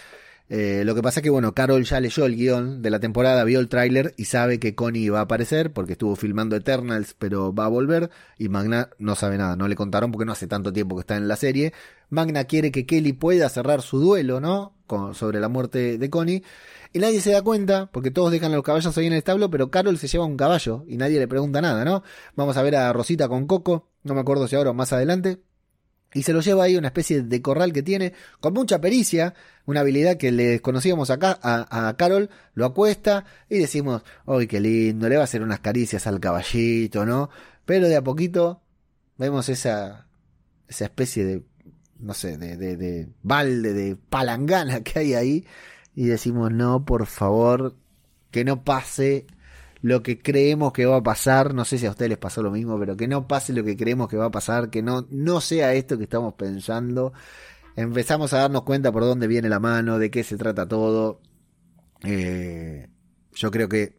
eh, lo que pasa es que, bueno, Carol ya leyó el guion de la temporada, vio el tráiler y sabe que Connie va a aparecer porque estuvo filmando Eternals, pero va a volver. Y Magna no sabe nada, no le contaron porque no hace tanto tiempo que está en la serie. Magna quiere que Kelly pueda cerrar su duelo, ¿no? sobre la muerte de Connie. Y nadie se da cuenta, porque todos dejan los caballos ahí en el establo, pero Carol se lleva un caballo y nadie le pregunta nada, ¿no? Vamos a ver a Rosita con Coco, no me acuerdo si ahora o más adelante y se lo lleva ahí una especie de corral que tiene con mucha pericia, una habilidad que le desconocíamos acá a, Carol, lo acuesta y decimos, ¡ay, qué lindo! Le va a hacer unas caricias al caballito, ¿no? Pero de a poquito vemos esa, esa especie de, no sé, de, de, de balde, de palangana que hay ahí y decimos, no, por favor, que no pase lo que creemos que va a pasar, no sé si a ustedes les pasó lo mismo, pero que no pase lo que creemos que va a pasar, que no, no sea esto que estamos pensando. Empezamos a darnos cuenta por dónde viene la mano, de qué se trata todo. Eh, yo creo que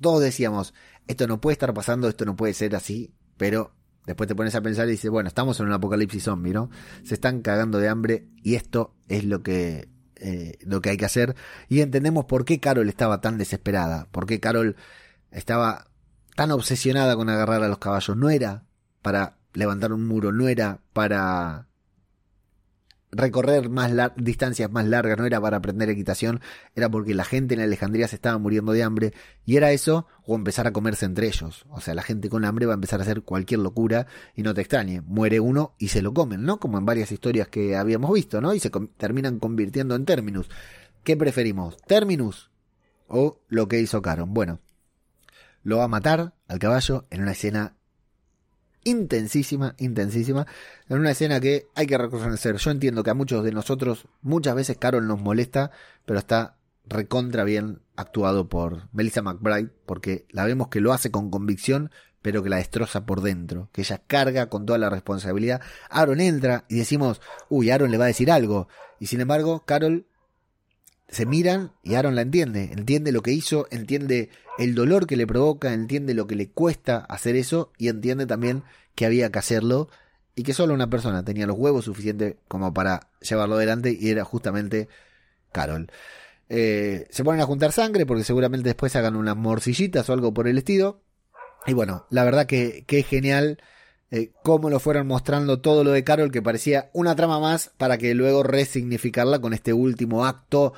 todos decíamos, esto no puede estar pasando, esto no puede ser así, pero después te pones a pensar y dices, bueno, estamos en un apocalipsis zombie, ¿no? Se están cagando de hambre y esto es lo que, eh, lo que hay que hacer. Y entendemos por qué Carol estaba tan desesperada, por qué Carol estaba tan obsesionada con agarrar a los caballos. No era para levantar un muro, no era para recorrer más distancias más largas, no era para aprender equitación, era porque la gente en Alejandría se estaba muriendo de hambre y era eso o empezar a comerse entre ellos. O sea, la gente con hambre va a empezar a hacer cualquier locura y no te extrañe, muere uno y se lo comen, ¿no? Como en varias historias que habíamos visto, ¿no? Y se terminan convirtiendo en términos. ¿Qué preferimos? ¿Terminus o lo que hizo Caron? Bueno, lo va a matar al caballo en una escena intensísima, intensísima, en una escena que hay que reconocer. Yo entiendo que a muchos de nosotros muchas veces Carol nos molesta, pero está recontra bien actuado por Melissa McBride, porque la vemos que lo hace con convicción, pero que la destroza por dentro, que ella carga con toda la responsabilidad. Aaron entra y decimos, uy, Aaron le va a decir algo. Y sin embargo, Carol se miran y Aaron la entiende, entiende lo que hizo, entiende el dolor que le provoca, entiende lo que le cuesta hacer eso y entiende también que había que hacerlo y que solo una persona tenía los huevos suficientes como para llevarlo adelante y era justamente Carol. Eh, se ponen a juntar sangre porque seguramente después hagan unas morcillitas o algo por el estilo. Y bueno, la verdad que, que es genial eh, cómo lo fueron mostrando todo lo de Carol que parecía una trama más para que luego resignificarla con este último acto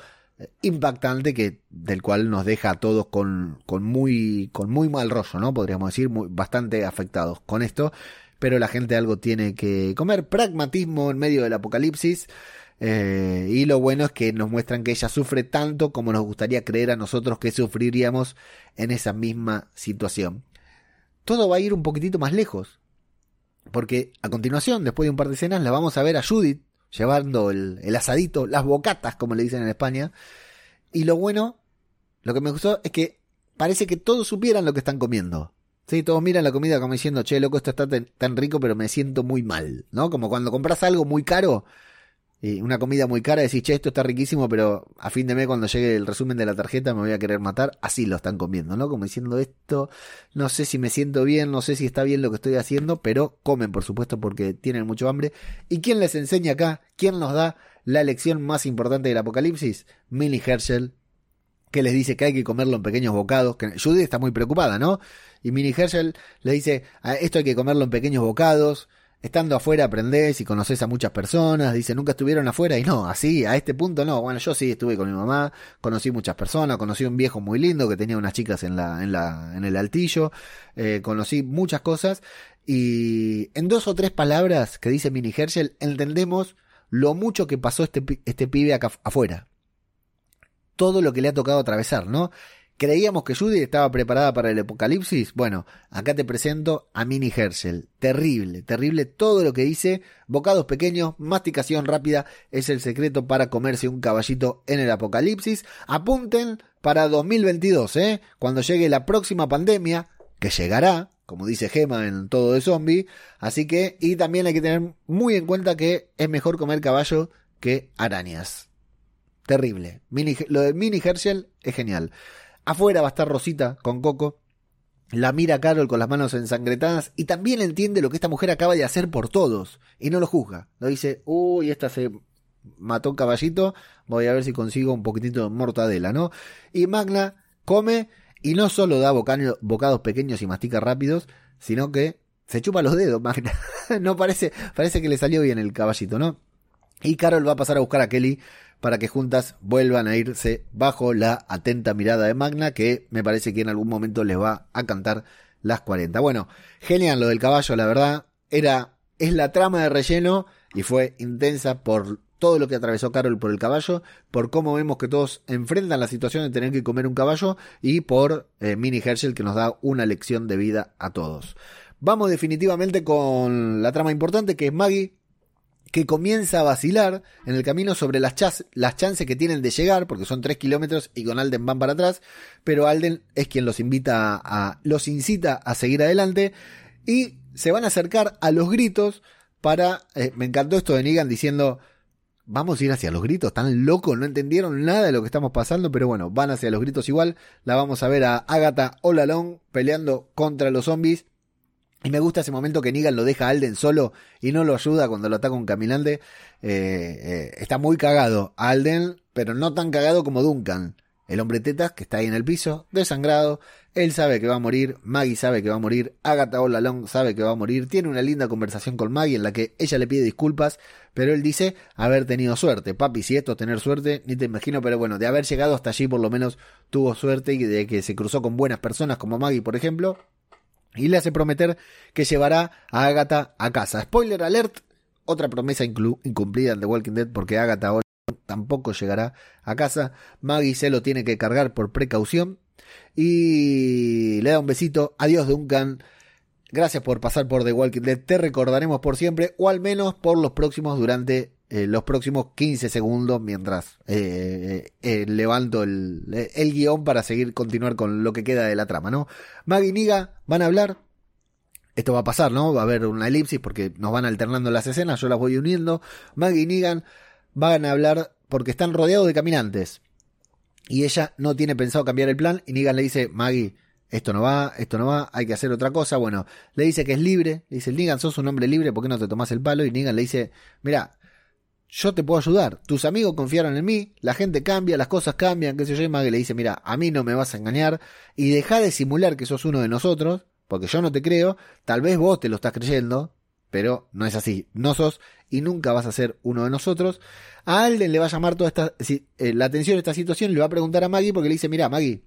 impactante que del cual nos deja a todos con, con muy con muy mal rollo, ¿no? Podríamos decir, bastante afectados con esto, pero la gente algo tiene que comer, pragmatismo en medio del apocalipsis. Eh, y lo bueno es que nos muestran que ella sufre tanto como nos gustaría creer a nosotros que sufriríamos en esa misma situación. Todo va a ir un poquitito más lejos. Porque a continuación, después de un par de escenas, la vamos a ver a Judith llevando el, asadito, las bocatas, como le dicen en España. Y lo bueno, lo que me gustó es que parece que todos supieran lo que están comiendo. Sí, todos miran la comida como diciendo, che, loco, esto está tan rico, pero me siento muy mal, ¿no? Como cuando compras algo muy caro y una comida muy cara, decís, che, esto está riquísimo, pero a fin de mes cuando llegue el resumen de la tarjeta me voy a querer matar, así lo están comiendo, ¿no? Como diciendo esto, no sé si me siento bien, no sé si está bien lo que estoy haciendo, pero comen, por supuesto, porque tienen mucho hambre. ¿Y quién les enseña acá? ¿Quién nos da la lección más importante del apocalipsis? Millie Herschel, que les dice que hay que comerlo en pequeños bocados, que Judy está muy preocupada, ¿no? Y Millie Herschel le dice, ah, esto hay que comerlo en pequeños bocados, Estando afuera aprendés y conoces a muchas personas, dice, nunca estuvieron afuera y no, así, a este punto no. Bueno, yo sí estuve con mi mamá, conocí muchas personas, conocí un viejo muy lindo que tenía unas chicas en la, en la, en el altillo, eh, conocí muchas cosas y en dos o tres palabras que dice Mini Herschel entendemos lo mucho que pasó este, este pibe acá afuera. Todo lo que le ha tocado atravesar, ¿no? Creíamos que Judy estaba preparada para el apocalipsis. Bueno, acá te presento a Minnie Herschel. Terrible, terrible todo lo que dice. Bocados pequeños, masticación rápida es el secreto para comerse un caballito en el apocalipsis. Apunten para 2022, ¿eh? Cuando llegue la próxima pandemia, que llegará, como dice Gema en todo de zombie. Así que, y también hay que tener muy en cuenta que es mejor comer caballo que arañas. Terrible. lo de Minnie Herschel es genial. Afuera va a estar Rosita con Coco. La mira Carol con las manos ensangretadas y también entiende lo que esta mujer acaba de hacer por todos y no lo juzga. No dice, uy, esta se mató un caballito, voy a ver si consigo un poquitito de mortadela, ¿no? Y Magna come y no solo da bocados pequeños y mastica rápidos, sino que se chupa los dedos, Magna. no parece, parece que le salió bien el caballito, ¿no? Y Carol va a pasar a buscar a Kelly para que juntas vuelvan a irse bajo la atenta mirada de Magna, que me parece que en algún momento les va a cantar las 40. Bueno, genial lo del caballo, la verdad. Era, es la trama de relleno y fue intensa por todo lo que atravesó Carol por el caballo, por cómo vemos que todos enfrentan la situación de tener que comer un caballo y por eh, Mini Herschel que nos da una lección de vida a todos. Vamos definitivamente con la trama importante que es Maggie que comienza a vacilar en el camino sobre las, las chances que tienen de llegar, porque son tres kilómetros y con Alden van para atrás, pero Alden es quien los invita a, los incita a seguir adelante y se van a acercar a los gritos para, eh, me encantó esto de Negan diciendo, vamos a ir hacia los gritos, están locos, no entendieron nada de lo que estamos pasando, pero bueno, van hacia los gritos igual, la vamos a ver a Agatha Olalong peleando contra los zombies y me gusta ese momento que Negan lo deja a Alden solo y no lo ayuda cuando lo ataca un caminante. Eh, eh, está muy cagado Alden, pero no tan cagado como Duncan. El hombre tetas que está ahí en el piso, desangrado. Él sabe que va a morir, Maggie sabe que va a morir, Agatha Olalong sabe que va a morir. Tiene una linda conversación con Maggie en la que ella le pide disculpas, pero él dice haber tenido suerte. Papi, si esto es tener suerte, ni te imagino, pero bueno, de haber llegado hasta allí por lo menos tuvo suerte y de que se cruzó con buenas personas como Maggie, por ejemplo y le hace prometer que llevará a Agatha a casa. Spoiler alert, otra promesa incumplida en The Walking Dead porque Agatha ahora tampoco llegará a casa. Maggie se lo tiene que cargar por precaución y le da un besito. Adiós Duncan. gracias por pasar por The Walking Dead. Te recordaremos por siempre, o al menos por los próximos durante eh, los próximos 15 segundos mientras eh, eh, levanto el, el, guion para seguir continuar con lo que queda de la trama, ¿no? Maggie y Niga van a hablar. Esto va a pasar, ¿no? Va a haber una elipsis porque nos van alternando las escenas, yo las voy uniendo. Maggie y Negan van a hablar porque están rodeados de caminantes. Y ella no tiene pensado cambiar el plan y Negan le dice, Maggie, esto no va, esto no va, hay que hacer otra cosa. Bueno, le dice que es libre, le dice, Negan, sos un hombre libre, ¿por qué no te tomas el palo? Y Negan le dice, mira, yo te puedo ayudar. Tus amigos confiaron en mí, la gente cambia, las cosas cambian, qué sé yo. Y le dice, mira, a mí no me vas a engañar y deja de simular que sos uno de nosotros, porque yo no te creo, tal vez vos te lo estás creyendo, pero no es así. No sos y nunca vas a ser uno de nosotros. A Alden le va a llamar toda esta, eh, la atención de esta situación le va a preguntar a Maggie porque le dice, mira, Maggie,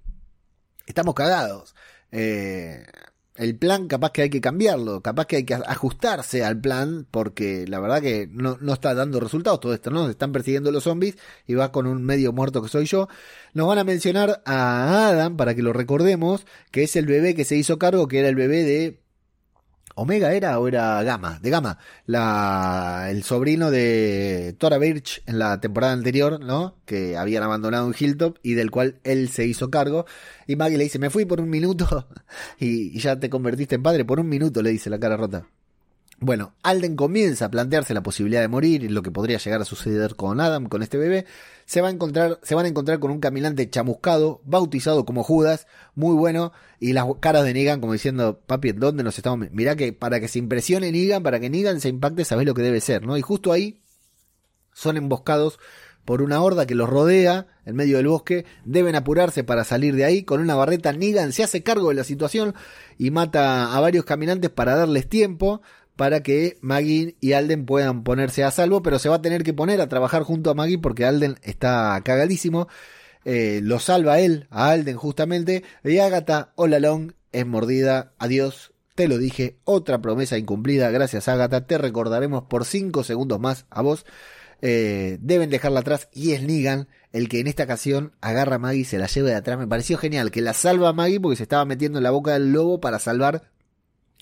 estamos cagados. Eh, el plan capaz que hay que cambiarlo, capaz que hay que ajustarse al plan, porque la verdad que no, no está dando resultados todo esto, ¿no? están persiguiendo los zombies y va con un medio muerto que soy yo. Nos van a mencionar a Adam, para que lo recordemos, que es el bebé que se hizo cargo, que era el bebé de Omega era o era Gamma, de Gamma, la, el sobrino de Tora Birch en la temporada anterior, ¿no? Que habían abandonado un Hilltop y del cual él se hizo cargo. Y Maggie le dice, me fui por un minuto y ya te convertiste en padre, por un minuto le dice la cara rota. Bueno, Alden comienza a plantearse la posibilidad de morir y lo que podría llegar a suceder con Adam, con este bebé. Se, va a encontrar, se van a encontrar con un caminante chamuscado, bautizado como Judas, muy bueno, y las caras de Negan como diciendo, papi, ¿dónde nos estamos? Mirá que para que se impresione Negan, para que Negan se impacte, sabés lo que debe ser, ¿no? Y justo ahí son emboscados por una horda que los rodea en medio del bosque, deben apurarse para salir de ahí. Con una barreta, Negan se hace cargo de la situación y mata a varios caminantes para darles tiempo para que Maggie y Alden puedan ponerse a salvo, pero se va a tener que poner a trabajar junto a Maggie porque Alden está cagadísimo. Eh, lo salva él, a Alden justamente, y Agatha all along es mordida. Adiós, te lo dije, otra promesa incumplida. Gracias, Agatha. Te recordaremos por 5 segundos más a vos. Eh, deben dejarla atrás y es Negan el que en esta ocasión agarra a Maggie y se la lleva de atrás. Me pareció genial que la salva a Maggie porque se estaba metiendo en la boca del lobo para salvar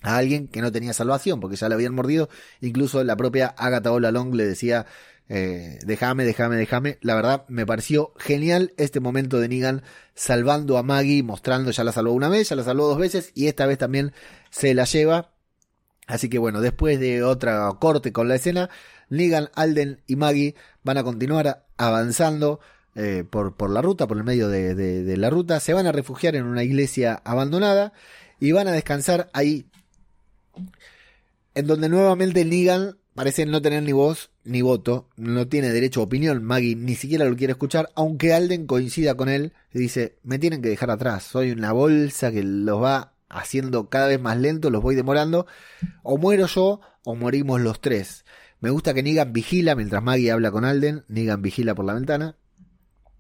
a alguien que no tenía salvación porque ya le habían mordido. Incluso la propia Agatha Long le decía, eh, déjame, déjame, déjame. La verdad me pareció genial este momento de Negan salvando a Maggie, mostrando ya la salvó una vez, ya la salvó dos veces y esta vez también se la lleva. Así que bueno, después de otra corte con la escena, Negan, Alden y Maggie van a continuar avanzando. Eh, por, por la ruta, por el medio de, de la ruta, se van a refugiar en una iglesia abandonada y van a descansar ahí en donde nuevamente Negan parece no tener ni voz ni voto, no tiene derecho a opinión, Maggie ni siquiera lo quiere escuchar, aunque Alden coincida con él y dice, me tienen que dejar atrás, soy una bolsa que los va haciendo cada vez más lento, los voy demorando, o muero yo o morimos los tres. Me gusta que Negan vigila mientras Maggie habla con Alden, Negan vigila por la ventana,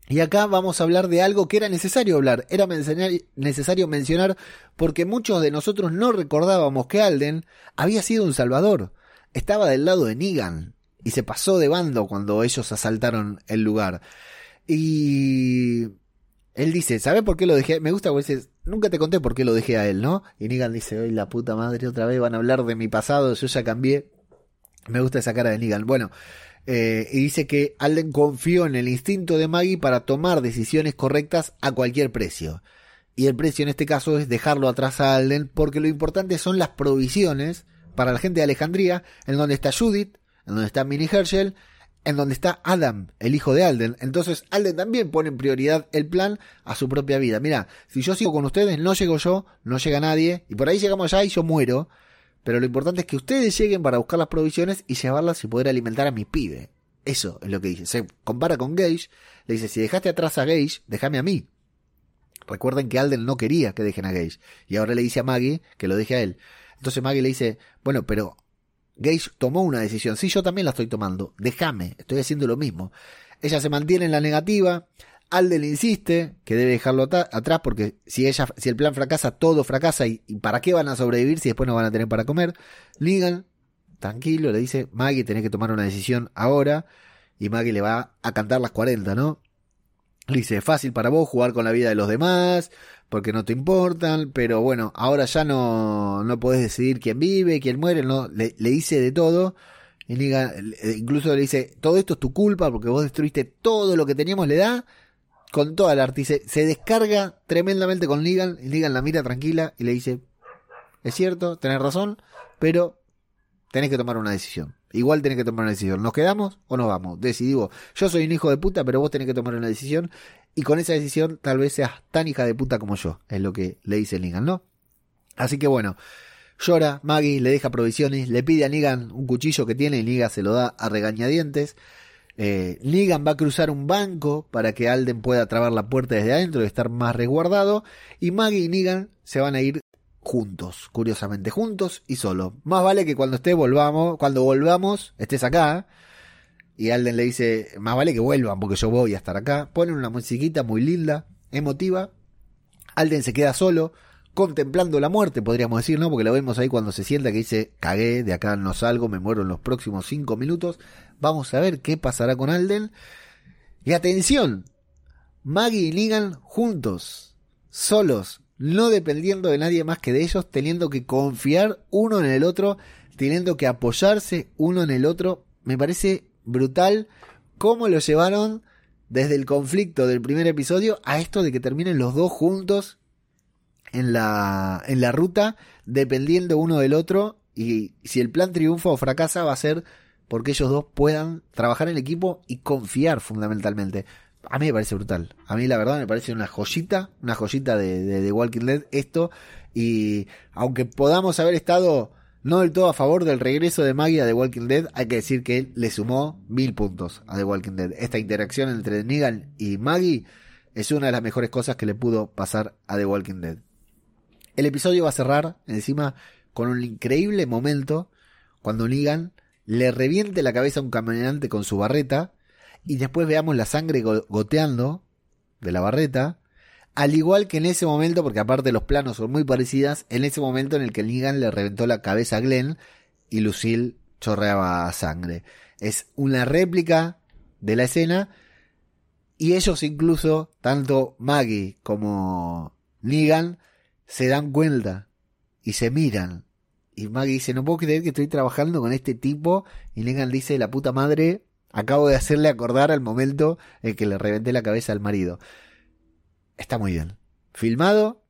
y acá vamos a hablar de algo que era necesario hablar, era necesario mencionar porque muchos de nosotros no recordábamos que Alden había sido un salvador, estaba del lado de Negan y se pasó de bando cuando ellos asaltaron el lugar. Y él dice, ¿sabe por qué lo dejé? Me gusta porque dice, nunca te conté por qué lo dejé a él, ¿no? Y Negan dice, hoy la puta madre otra vez van a hablar de mi pasado, yo ya cambié. Me gusta esa cara de Negan. Bueno, eh, y dice que Alden confió en el instinto de Maggie para tomar decisiones correctas a cualquier precio. Y el precio en este caso es dejarlo atrás a Alden porque lo importante son las provisiones para la gente de Alejandría, en donde está Judith, en donde está Minnie Herschel, en donde está Adam, el hijo de Alden. Entonces Alden también pone en prioridad el plan a su propia vida. Mira, si yo sigo con ustedes, no llego yo, no llega nadie, y por ahí llegamos allá y yo muero. Pero lo importante es que ustedes lleguen para buscar las provisiones y llevarlas y poder alimentar a mi pibe. Eso es lo que dice. Se compara con Gage. Le dice, si dejaste atrás a Gage, déjame a mí. Recuerden que Alden no quería que dejen a Gage. Y ahora le dice a Maggie que lo deje a él. Entonces Maggie le dice, bueno, pero Gage tomó una decisión. Sí, yo también la estoy tomando. Déjame, estoy haciendo lo mismo. Ella se mantiene en la negativa. Alden insiste que debe dejarlo atrás porque si ella, si el plan fracasa, todo fracasa y, para qué van a sobrevivir si después no van a tener para comer. Negan, tranquilo, le dice, Maggie, tenés que tomar una decisión ahora. Y Maggie le va a cantar las 40, ¿no? Le dice, fácil para vos jugar con la vida de los demás, porque no te importan, pero bueno, ahora ya no, no podés decidir quién vive, quién muere, no, le, dice de todo. Y Negan, incluso le dice, todo esto es tu culpa porque vos destruiste todo lo que teníamos, le da con toda la arte. Se, descarga tremendamente con Negan, y Negan la mira tranquila y le dice, es cierto, tenés razón, pero tenés que tomar una decisión. Igual tenés que tomar una decisión. ¿Nos quedamos o nos vamos? Decidí vos. Yo soy un hijo de puta, pero vos tenés que tomar una decisión. Y con esa decisión tal vez seas tan hija de puta como yo. Es lo que le dice Negan, ¿no? Así que bueno. Llora, Maggie le deja provisiones, le pide a Negan un cuchillo que tiene y Negan se lo da a regañadientes. Eh, Negan va a cruzar un banco para que Alden pueda trabar la puerta desde adentro y estar más resguardado. Y Maggie y Negan se van a ir juntos, curiosamente, juntos y solo. Más vale que cuando esté volvamos, cuando volvamos, estés acá. Y Alden le dice, más vale que vuelvan porque yo voy a estar acá. Ponen una musiquita muy linda, emotiva. Alden se queda solo, contemplando la muerte, podríamos decir, ¿no? Porque lo vemos ahí cuando se sienta que dice, cagué, de acá no salgo, me muero en los próximos cinco minutos. Vamos a ver qué pasará con Alden. Y atención, Maggie y Negan juntos, solos, no dependiendo de nadie más que de ellos, teniendo que confiar uno en el otro, teniendo que apoyarse uno en el otro. Me parece brutal cómo lo llevaron desde el conflicto del primer episodio a esto de que terminen los dos juntos en la, en la ruta, dependiendo uno del otro. Y si el plan triunfa o fracasa, va a ser porque ellos dos puedan trabajar en equipo y confiar fundamentalmente. A mí me parece brutal. A mí la verdad me parece una joyita, una joyita de, de, Walking Dead esto. Y aunque podamos haber estado no del todo a favor del regreso de Maggie a The Walking Dead, hay que decir que él le sumó mil puntos a The Walking Dead. Esta interacción entre Negan y Maggie es una de las mejores cosas que le pudo pasar a The Walking Dead. El episodio va a cerrar encima con un increíble momento cuando Negan le reviente la cabeza a un caminante con su barreta y después veamos la sangre goteando de la barreta al igual que en ese momento, porque aparte los planos son muy parecidas, en ese momento en el que Negan le reventó la cabeza a Glenn y Lucille chorreaba sangre. Es una réplica de la escena y ellos incluso, tanto Maggie como Negan, se dan cuenta y se miran. Y Maggie dice, no puedo creer que estoy trabajando con este tipo. Y Negan dice, la puta madre, acabo de hacerle acordar al momento en que le reventé la cabeza al marido está muy bien. Filmado,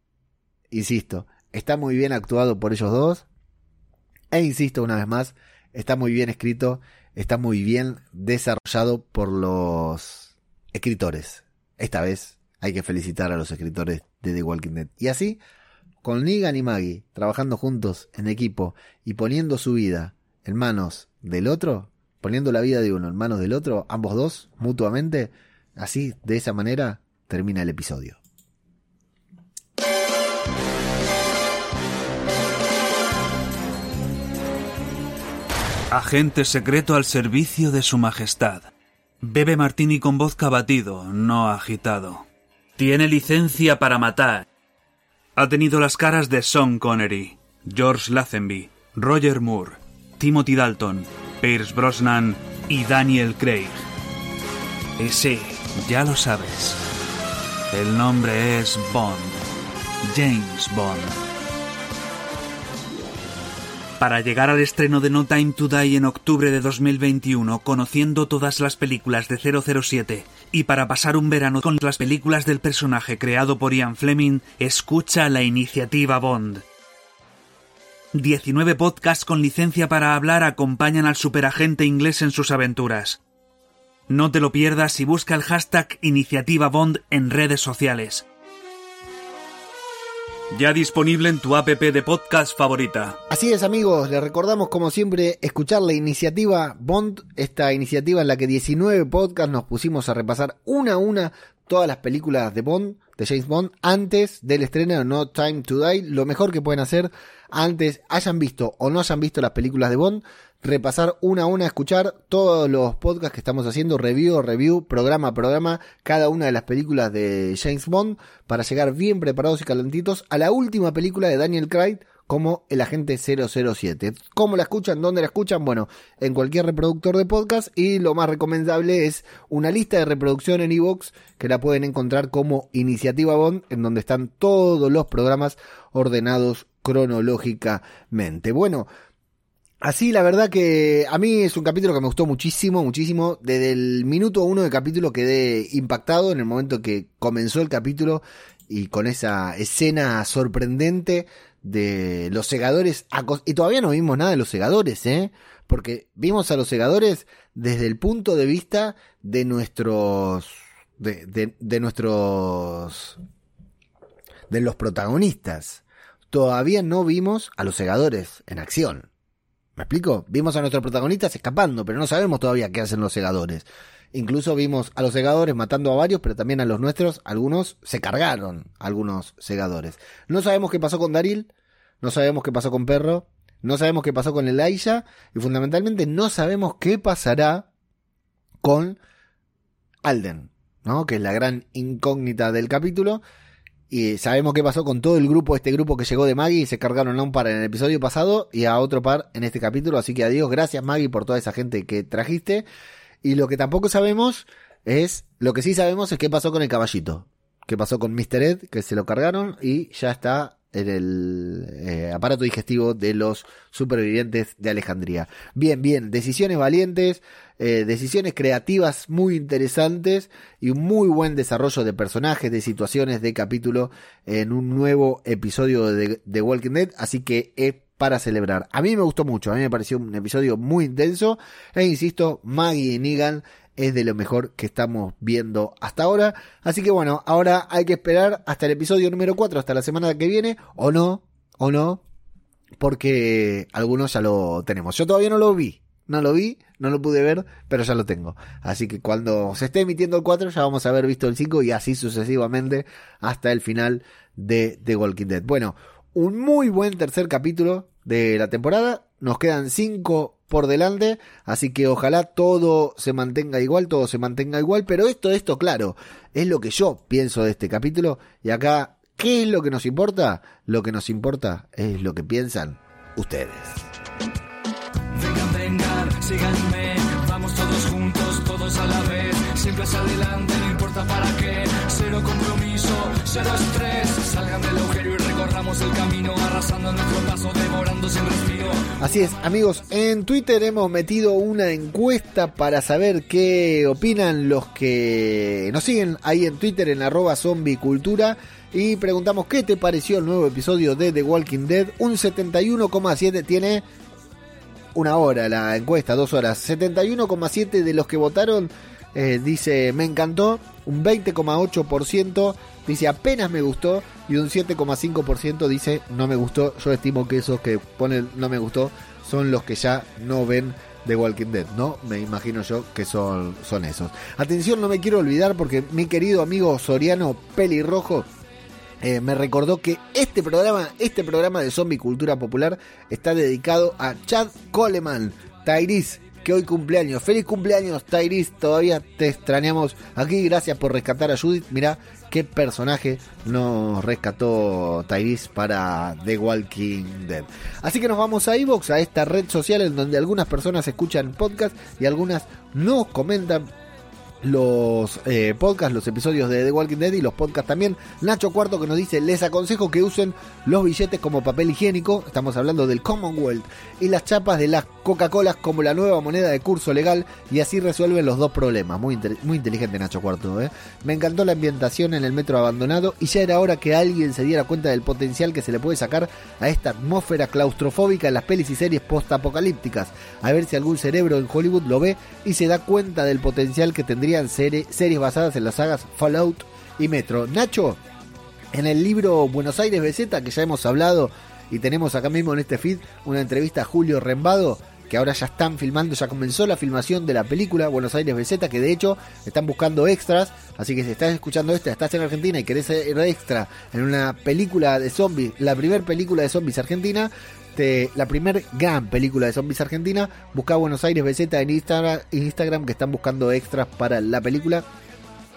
insisto, está muy bien actuado por ellos dos. E insisto una vez más, está muy bien escrito, está muy bien desarrollado por los escritores. Esta vez hay que felicitar a los escritores de The Walking Dead. Y así, con Negan y Maggie trabajando juntos en equipo y poniendo su vida en manos del otro, poniendo la vida de uno en manos del otro, ambos dos, mutuamente, así, de esa manera, termina el episodio. Agente secreto al servicio de su majestad. Bebe martini con vodka batido, no agitado. Tiene licencia para matar. Ha tenido las caras de Sean Connery, George Lazenby, Roger Moore, Timothy Dalton, Pierce Brosnan y Daniel Craig. Y sí, ya lo sabes. El nombre es Bond. James Bond. Para llegar al estreno de No Time to Die en octubre de 2021, conociendo todas las películas de 007, y para pasar un verano con las películas del personaje creado por Ian Fleming, escucha la iniciativa Bond. 19 podcasts con licencia para hablar acompañan al superagente inglés en sus aventuras. No te lo pierdas y busca el hashtag Iniciativa Bond en redes sociales. Ya disponible en tu app de podcast favorita. Así es amigos, les recordamos como siempre escuchar la iniciativa Bond, esta iniciativa en la que 19 podcasts nos pusimos a repasar una a una todas las películas de Bond, de James Bond, antes del estreno de No Time to Die. Lo mejor que pueden hacer antes, hayan visto o no hayan visto las películas de Bond, repasar una a una, escuchar todos los podcasts que estamos haciendo, review, review, programa a programa, cada una de las películas de James Bond, para llegar bien preparados y calentitos a la última película de Daniel Craig como el agente 007. ¿Cómo la escuchan? ¿Dónde la escuchan? Bueno, en cualquier reproductor de podcast y lo más recomendable es una lista de reproducción en iVoox que la pueden encontrar como Iniciativa Bond, en donde están todos los programas ordenados cronológicamente. Bueno, Así, la verdad que a mí es un capítulo que me gustó muchísimo, muchísimo. Desde el minuto uno del capítulo quedé impactado en el momento que comenzó el capítulo y con esa escena sorprendente de los segadores. Y todavía no vimos nada de los segadores, ¿eh? Porque vimos a los segadores desde el punto de vista de nuestros. de, de, de nuestros. de los protagonistas. Todavía no vimos a los segadores en acción. ¿Me explico? Vimos a nuestros protagonistas escapando, pero no sabemos todavía qué hacen los segadores. Incluso vimos a los segadores matando a varios, pero también a los nuestros, algunos se cargaron, algunos segadores. No sabemos qué pasó con Daril, no sabemos qué pasó con Perro, no sabemos qué pasó con Elijah, y fundamentalmente no sabemos qué pasará con Alden, ¿no? Que es la gran incógnita del capítulo. Y sabemos qué pasó con todo el grupo, este grupo que llegó de Maggie y se cargaron a un par en el episodio pasado y a otro par en este capítulo. Así que adiós, gracias Maggie por toda esa gente que trajiste. Y lo que tampoco sabemos es, lo que sí sabemos es qué pasó con el caballito. Qué pasó con Mr. Ed, que se lo cargaron y ya está en el eh, aparato digestivo de los supervivientes de Alejandría. Bien, bien, decisiones valientes, eh, decisiones creativas muy interesantes y un muy buen desarrollo de personajes, de situaciones, de capítulo en un nuevo episodio de, de Walking Dead, así que es para celebrar. A mí me gustó mucho, a mí me pareció un episodio muy intenso e insisto, Maggie y Negan es de lo mejor que estamos viendo hasta ahora. Así que bueno, ahora hay que esperar hasta el episodio número 4, hasta la semana que viene, o no, o no, porque algunos ya lo tenemos. Yo todavía no lo vi, no lo vi, no lo pude ver, pero ya lo tengo. Así que cuando se esté emitiendo el 4 ya vamos a haber visto el 5 y así sucesivamente hasta el final de The Walking Dead. Bueno, un muy buen tercer capítulo de la temporada. Nos quedan 5 por delante, así que ojalá todo se mantenga igual, todo se mantenga igual, pero esto, esto, claro, es lo que yo pienso de este capítulo y acá, ¿qué es lo que nos importa? Lo que nos importa es lo que piensan ustedes. Vengan, vengan, síganme, vamos todos juntos, todos a la vez, siempre hacia adelante, no importa para qué, cero compromiso, cero estrés, salgan del agujero el camino, arrasando. Así es, amigos, en Twitter hemos metido una encuesta para saber qué opinan los que nos siguen ahí en Twitter en arroba zombicultura y preguntamos qué te pareció el nuevo episodio de The Walking Dead. Un 71,7 tiene una hora la encuesta, dos horas. 71,7 de los que votaron eh, dice me encantó, un 20,8% dice apenas me gustó y un 7,5% dice no me gustó. Yo estimo que esos que ponen no me gustó son los que ya no ven The Walking Dead, ¿no? Me imagino yo que son, son esos. Atención, no me quiero olvidar porque mi querido amigo Soriano Pelirrojo eh, me recordó que este programa, este programa de Zombie Cultura Popular está dedicado a Chad Coleman, Tyrese, que hoy cumpleaños. Feliz cumpleaños, Tyrese. Todavía te extrañamos aquí. Gracias por rescatar a Judith. Mira qué personaje nos rescató Tyrese para The Walking Dead. Así que nos vamos a iVox, a esta red social en donde algunas personas escuchan podcast y algunas nos comentan los eh, podcasts, los episodios de The Walking Dead y los podcasts también. Nacho Cuarto que nos dice, les aconsejo que usen los billetes como papel higiénico, estamos hablando del Commonwealth, y las chapas de las Coca-Colas como la nueva moneda de curso legal y así resuelven los dos problemas. Muy, muy inteligente Nacho Cuarto. ¿eh? Me encantó la ambientación en el metro abandonado y ya era hora que alguien se diera cuenta del potencial que se le puede sacar a esta atmósfera claustrofóbica en las pelis y series post-apocalípticas. A ver si algún cerebro en Hollywood lo ve y se da cuenta del potencial que tendría series basadas en las sagas Fallout y Metro. Nacho, en el libro Buenos Aires BZ, que ya hemos hablado y tenemos acá mismo en este feed una entrevista a Julio Rembado, que ahora ya están filmando, ya comenzó la filmación de la película Buenos Aires BZ, que de hecho están buscando extras, así que si estás escuchando esta, estás en Argentina y querés ser extra en una película de zombies, la primera película de zombies argentina, la primera gran película de zombies argentina, busca Buenos Aires BZ en Instagram, Instagram que están buscando extras para la película.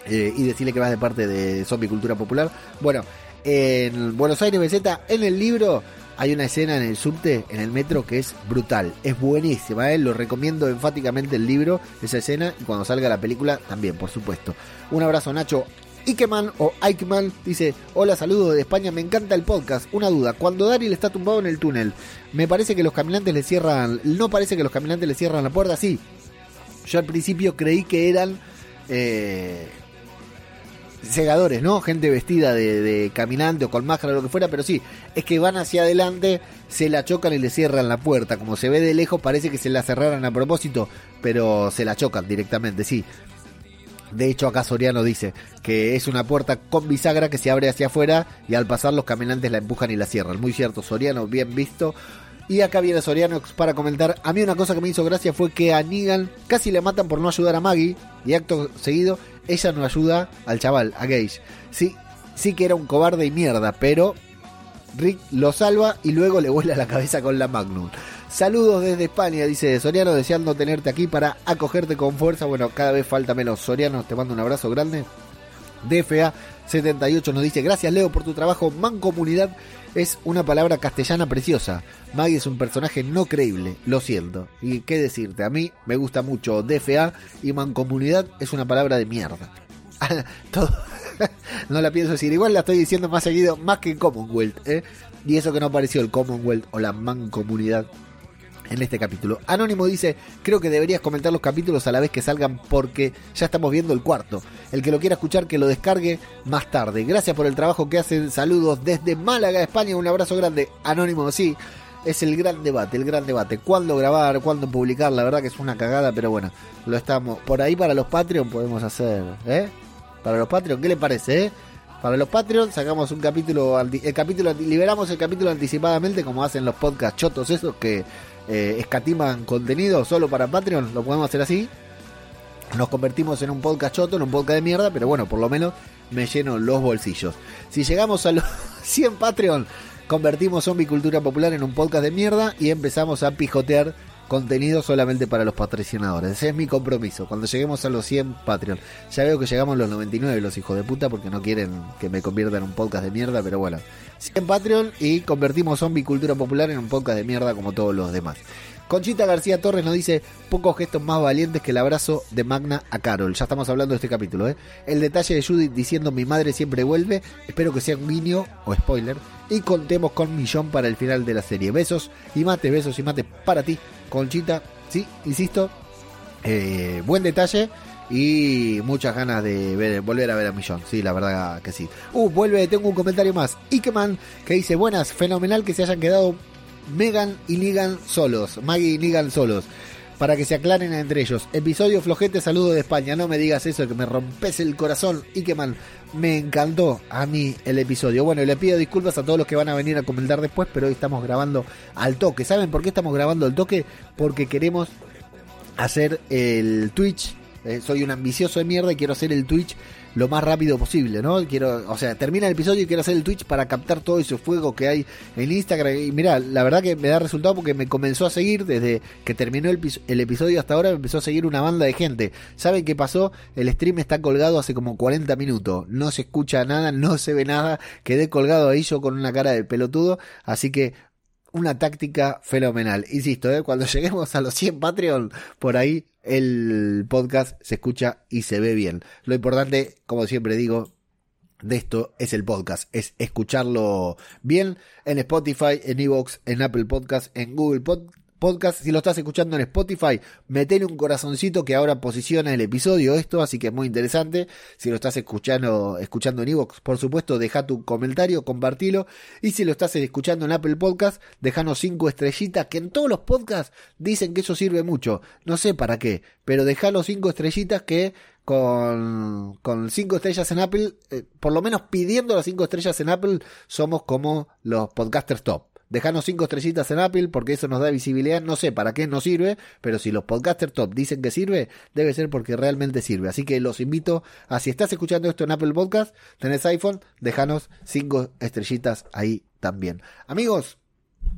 Eh, y decirle que vas de parte de Zombie Cultura Popular. Bueno, en Buenos Aires BZ, en el libro, hay una escena en el subte, en el metro, que es brutal. Es buenísima, ¿eh? lo recomiendo enfáticamente el libro, esa escena, y cuando salga la película también, por supuesto. Un abrazo, Nacho. Ikeman o Ikeman dice: Hola, saludos de España, me encanta el podcast. Una duda: cuando Daryl está tumbado en el túnel, me parece que los caminantes le cierran. ¿No parece que los caminantes le cierran la puerta? Sí. Yo al principio creí que eran. Eh, segadores, ¿no? Gente vestida de, caminante o con máscara o lo que fuera, pero sí, es que van hacia adelante, se la chocan y le cierran la puerta. Como se ve de lejos, parece que se la cerraron a propósito, pero se la chocan directamente, sí. De hecho, acá Soriano dice que es una puerta con bisagra que se abre hacia afuera y al pasar los caminantes la empujan y la cierran. Muy cierto, Soriano, bien visto. Y acá viene Soriano para comentar. A mí una cosa que me hizo gracia fue que a Negan casi le matan por no ayudar a Maggie. Y acto seguido, ella no ayuda al chaval, a Gage. Sí, sí que era un cobarde y mierda, pero Rick lo salva y luego le vuela la cabeza con la Magnum. Saludos desde España, dice Soriano, deseando tenerte aquí para acogerte con fuerza. Bueno, cada vez falta menos. Soriano, te mando un abrazo grande. DFA 78 nos dice, gracias Leo por tu trabajo. Mancomunidad es una palabra castellana preciosa. Maggie es un personaje no creíble, lo siento. Y qué decirte, a mí me gusta mucho DFA y mancomunidad es una palabra de mierda. No la pienso decir, igual la estoy diciendo más seguido, más que Commonwealth. ¿eh? Y eso que no apareció el Commonwealth o la mancomunidad en este capítulo. Anónimo dice, creo que deberías comentar los capítulos a la vez que salgan porque ya estamos viendo el cuarto. El que lo quiera escuchar que lo descargue más tarde. Gracias por el trabajo que hacen. Saludos desde Málaga, España. Un abrazo grande. Anónimo, sí. Es el gran debate, el gran debate. ¿Cuándo grabar? ¿Cuándo publicar? La verdad que es una cagada, pero bueno, lo estamos. Por ahí para los Patreon podemos hacer, ¿eh? Para los Patreon, ¿qué le parece, eh? Para los Patreon sacamos un capítulo, el capítulo, liberamos el capítulo anticipadamente como hacen los podcasts chotos esos que eh, escatiman contenido solo para Patreon, lo podemos hacer así. Nos convertimos en un podcast choto, en un podcast de mierda, pero bueno, por lo menos me lleno los bolsillos. Si llegamos a los 100 Patreon, convertimos Zombie Cultura Popular en un podcast de mierda y empezamos a pijotear contenido solamente para los patrocinadores. Ese es mi compromiso. Cuando lleguemos a los 100 Patreon. Ya veo que llegamos a los 99 los hijos de puta porque no quieren que me convierta en un podcast de mierda, pero bueno. 100 Patreon y convertimos Zombie Cultura Popular en un podcast de mierda como todos los demás. Conchita García Torres nos dice pocos gestos más valientes que el abrazo de Magna a Carol. Ya estamos hablando de este capítulo, ¿eh? El detalle de Judith diciendo mi madre siempre vuelve. Espero que sea un guiño o spoiler. Y contemos con Millón para el final de la serie. Besos y mate, besos y mate para ti, Conchita. Sí, insisto. Eh, buen detalle y muchas ganas de volver a ver a Millón. Sí, la verdad que sí. Uh, vuelve, tengo un comentario más. Ikeman que dice, buenas, fenomenal que se hayan quedado Megan y Negan solos. Maggie y Negan solos. Para que se aclaren entre ellos. Episodio flojete, saludo de España. No me digas eso, que me rompes el corazón. Ikeman, me encantó a mí el episodio. Bueno, le pido disculpas a todos los que van a venir a comentar después, pero hoy estamos grabando al toque. ¿Saben por qué estamos grabando al toque? Porque queremos hacer el Twitch eh, soy un ambicioso de mierda y quiero hacer el Twitch lo más rápido posible, ¿no? Quiero, o sea, termina el episodio y quiero hacer el Twitch para captar todo ese fuego que hay en Instagram. Y mira, la verdad que me da resultado porque me comenzó a seguir desde que terminó el, episodio hasta ahora, me empezó a seguir una banda de gente. ¿Saben qué pasó? El stream está colgado hace como 40 minutos. No se escucha nada, no se ve nada. Quedé colgado ahí yo con una cara de pelotudo. Así que una táctica fenomenal. Insisto, ¿eh? cuando lleguemos a los 100 Patreon, por ahí el podcast se escucha y se ve bien. Lo importante, como siempre digo, de esto es el podcast, es escucharlo bien en Spotify, en Evox, en Apple Podcast, en Google Podcast podcast. Si lo estás escuchando en Spotify, metele un corazoncito que ahora posiciona el episodio esto, así que es muy interesante. Si lo estás escuchando, escuchando en Evox, por supuesto, deja tu comentario, compartilo. Y si lo estás escuchando en Apple Podcast, dejanos cinco estrellitas, que en todos los podcasts dicen que eso sirve mucho. No sé para qué, pero dejanos cinco estrellitas que con, con cinco estrellas en Apple, eh, por lo menos pidiendo las cinco estrellas en Apple, somos como los podcasters top. Dejanos cinco estrellitas en Apple porque eso nos da visibilidad. No sé para qué nos sirve, pero si los podcasters top dicen que sirve, debe ser porque realmente sirve. Así que los invito a, si estás escuchando esto en Apple Podcast, tenés iPhone, dejanos cinco estrellitas ahí también. Amigos,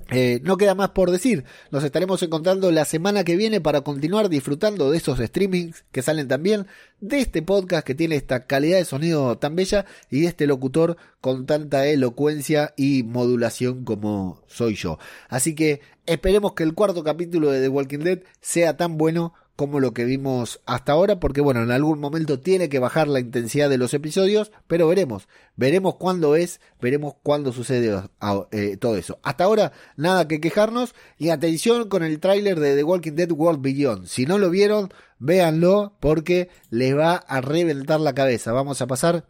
eh, no queda más por decir, nos estaremos encontrando la semana que viene para continuar disfrutando de esos streamings que salen también, de este podcast que tiene esta calidad de sonido tan bella y de este locutor con tanta elocuencia y modulación como soy yo. Así que esperemos que el cuarto capítulo de The Walking Dead sea tan bueno como lo que vimos hasta ahora, porque bueno, en algún momento tiene que bajar la intensidad de los episodios, pero veremos, veremos cuándo es, veremos cuándo sucede eh, todo eso. Hasta ahora, nada que quejarnos, y atención con el tráiler de The Walking Dead World Beyond. Si no lo vieron, véanlo, porque les va a reventar la cabeza. Vamos a pasar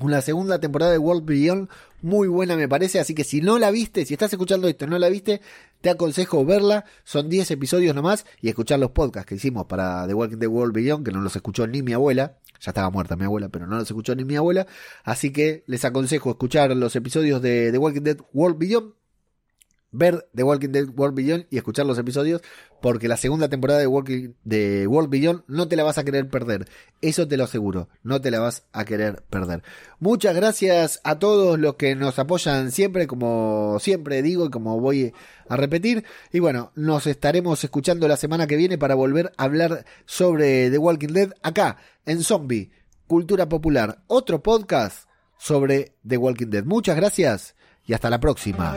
una segunda temporada de World Beyond muy buena me parece, así que si no la viste, si estás escuchando esto y no la viste, te aconsejo verla, son 10 episodios nomás y escuchar los podcasts que hicimos para The Walking Dead World Beyond, que no los escuchó ni mi abuela, ya estaba muerta mi abuela, pero no los escuchó ni mi abuela, así que les aconsejo escuchar los episodios de The Walking Dead World Beyond ver The Walking Dead World Beyond y escuchar los episodios, porque la segunda temporada de, Walking, de World Beyond no te la vas a querer perder. Eso te lo aseguro, no te la vas a querer perder. Muchas gracias a todos los que nos apoyan siempre, como siempre digo y como voy a repetir. Y bueno, nos estaremos escuchando la semana que viene para volver a hablar sobre The Walking Dead acá, en Zombie, Cultura Popular, otro podcast sobre The Walking Dead. Muchas gracias y hasta la próxima.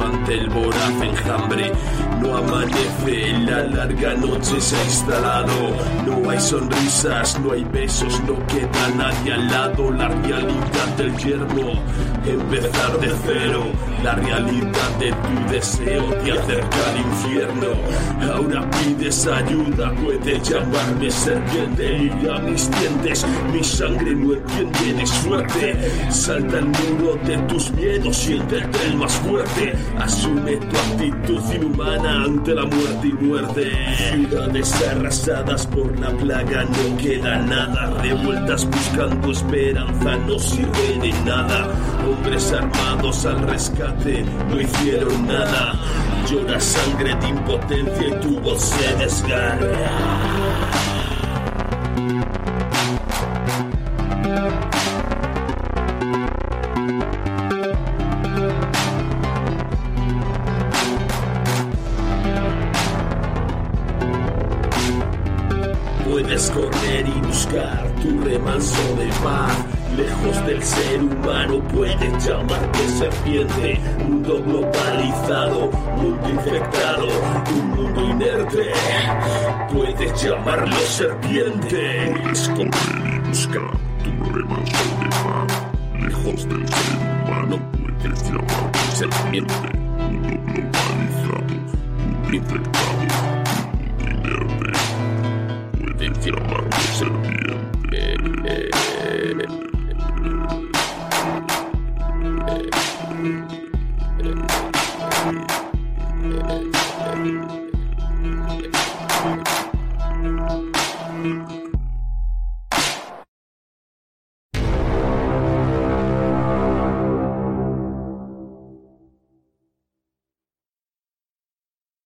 ante el voraz enjambre. No amanece, la larga noche se ha instalado. No hay sonrisas, no hay besos, no queda nadie al lado. La realidad del yermo, empezar de cero. La realidad de tu deseo te acerca al infierno. Ahora pides ayuda, puedes llamarme serpiente. Mira mis dientes, mi sangre no entiende, eres fuerte. Salta el muro de tus miedos, siéntete el más fuerte. Asume tu actitud inhumana ante la muerte y muerte. Ciudades arrasadas por la plaga, no queda nada. Revueltas buscando esperanza, no sirve de nada. Hombres armados al rescate, no hicieron nada. Llora sangre de impotencia y tu voz se desgarra. Llamarlo serpiente.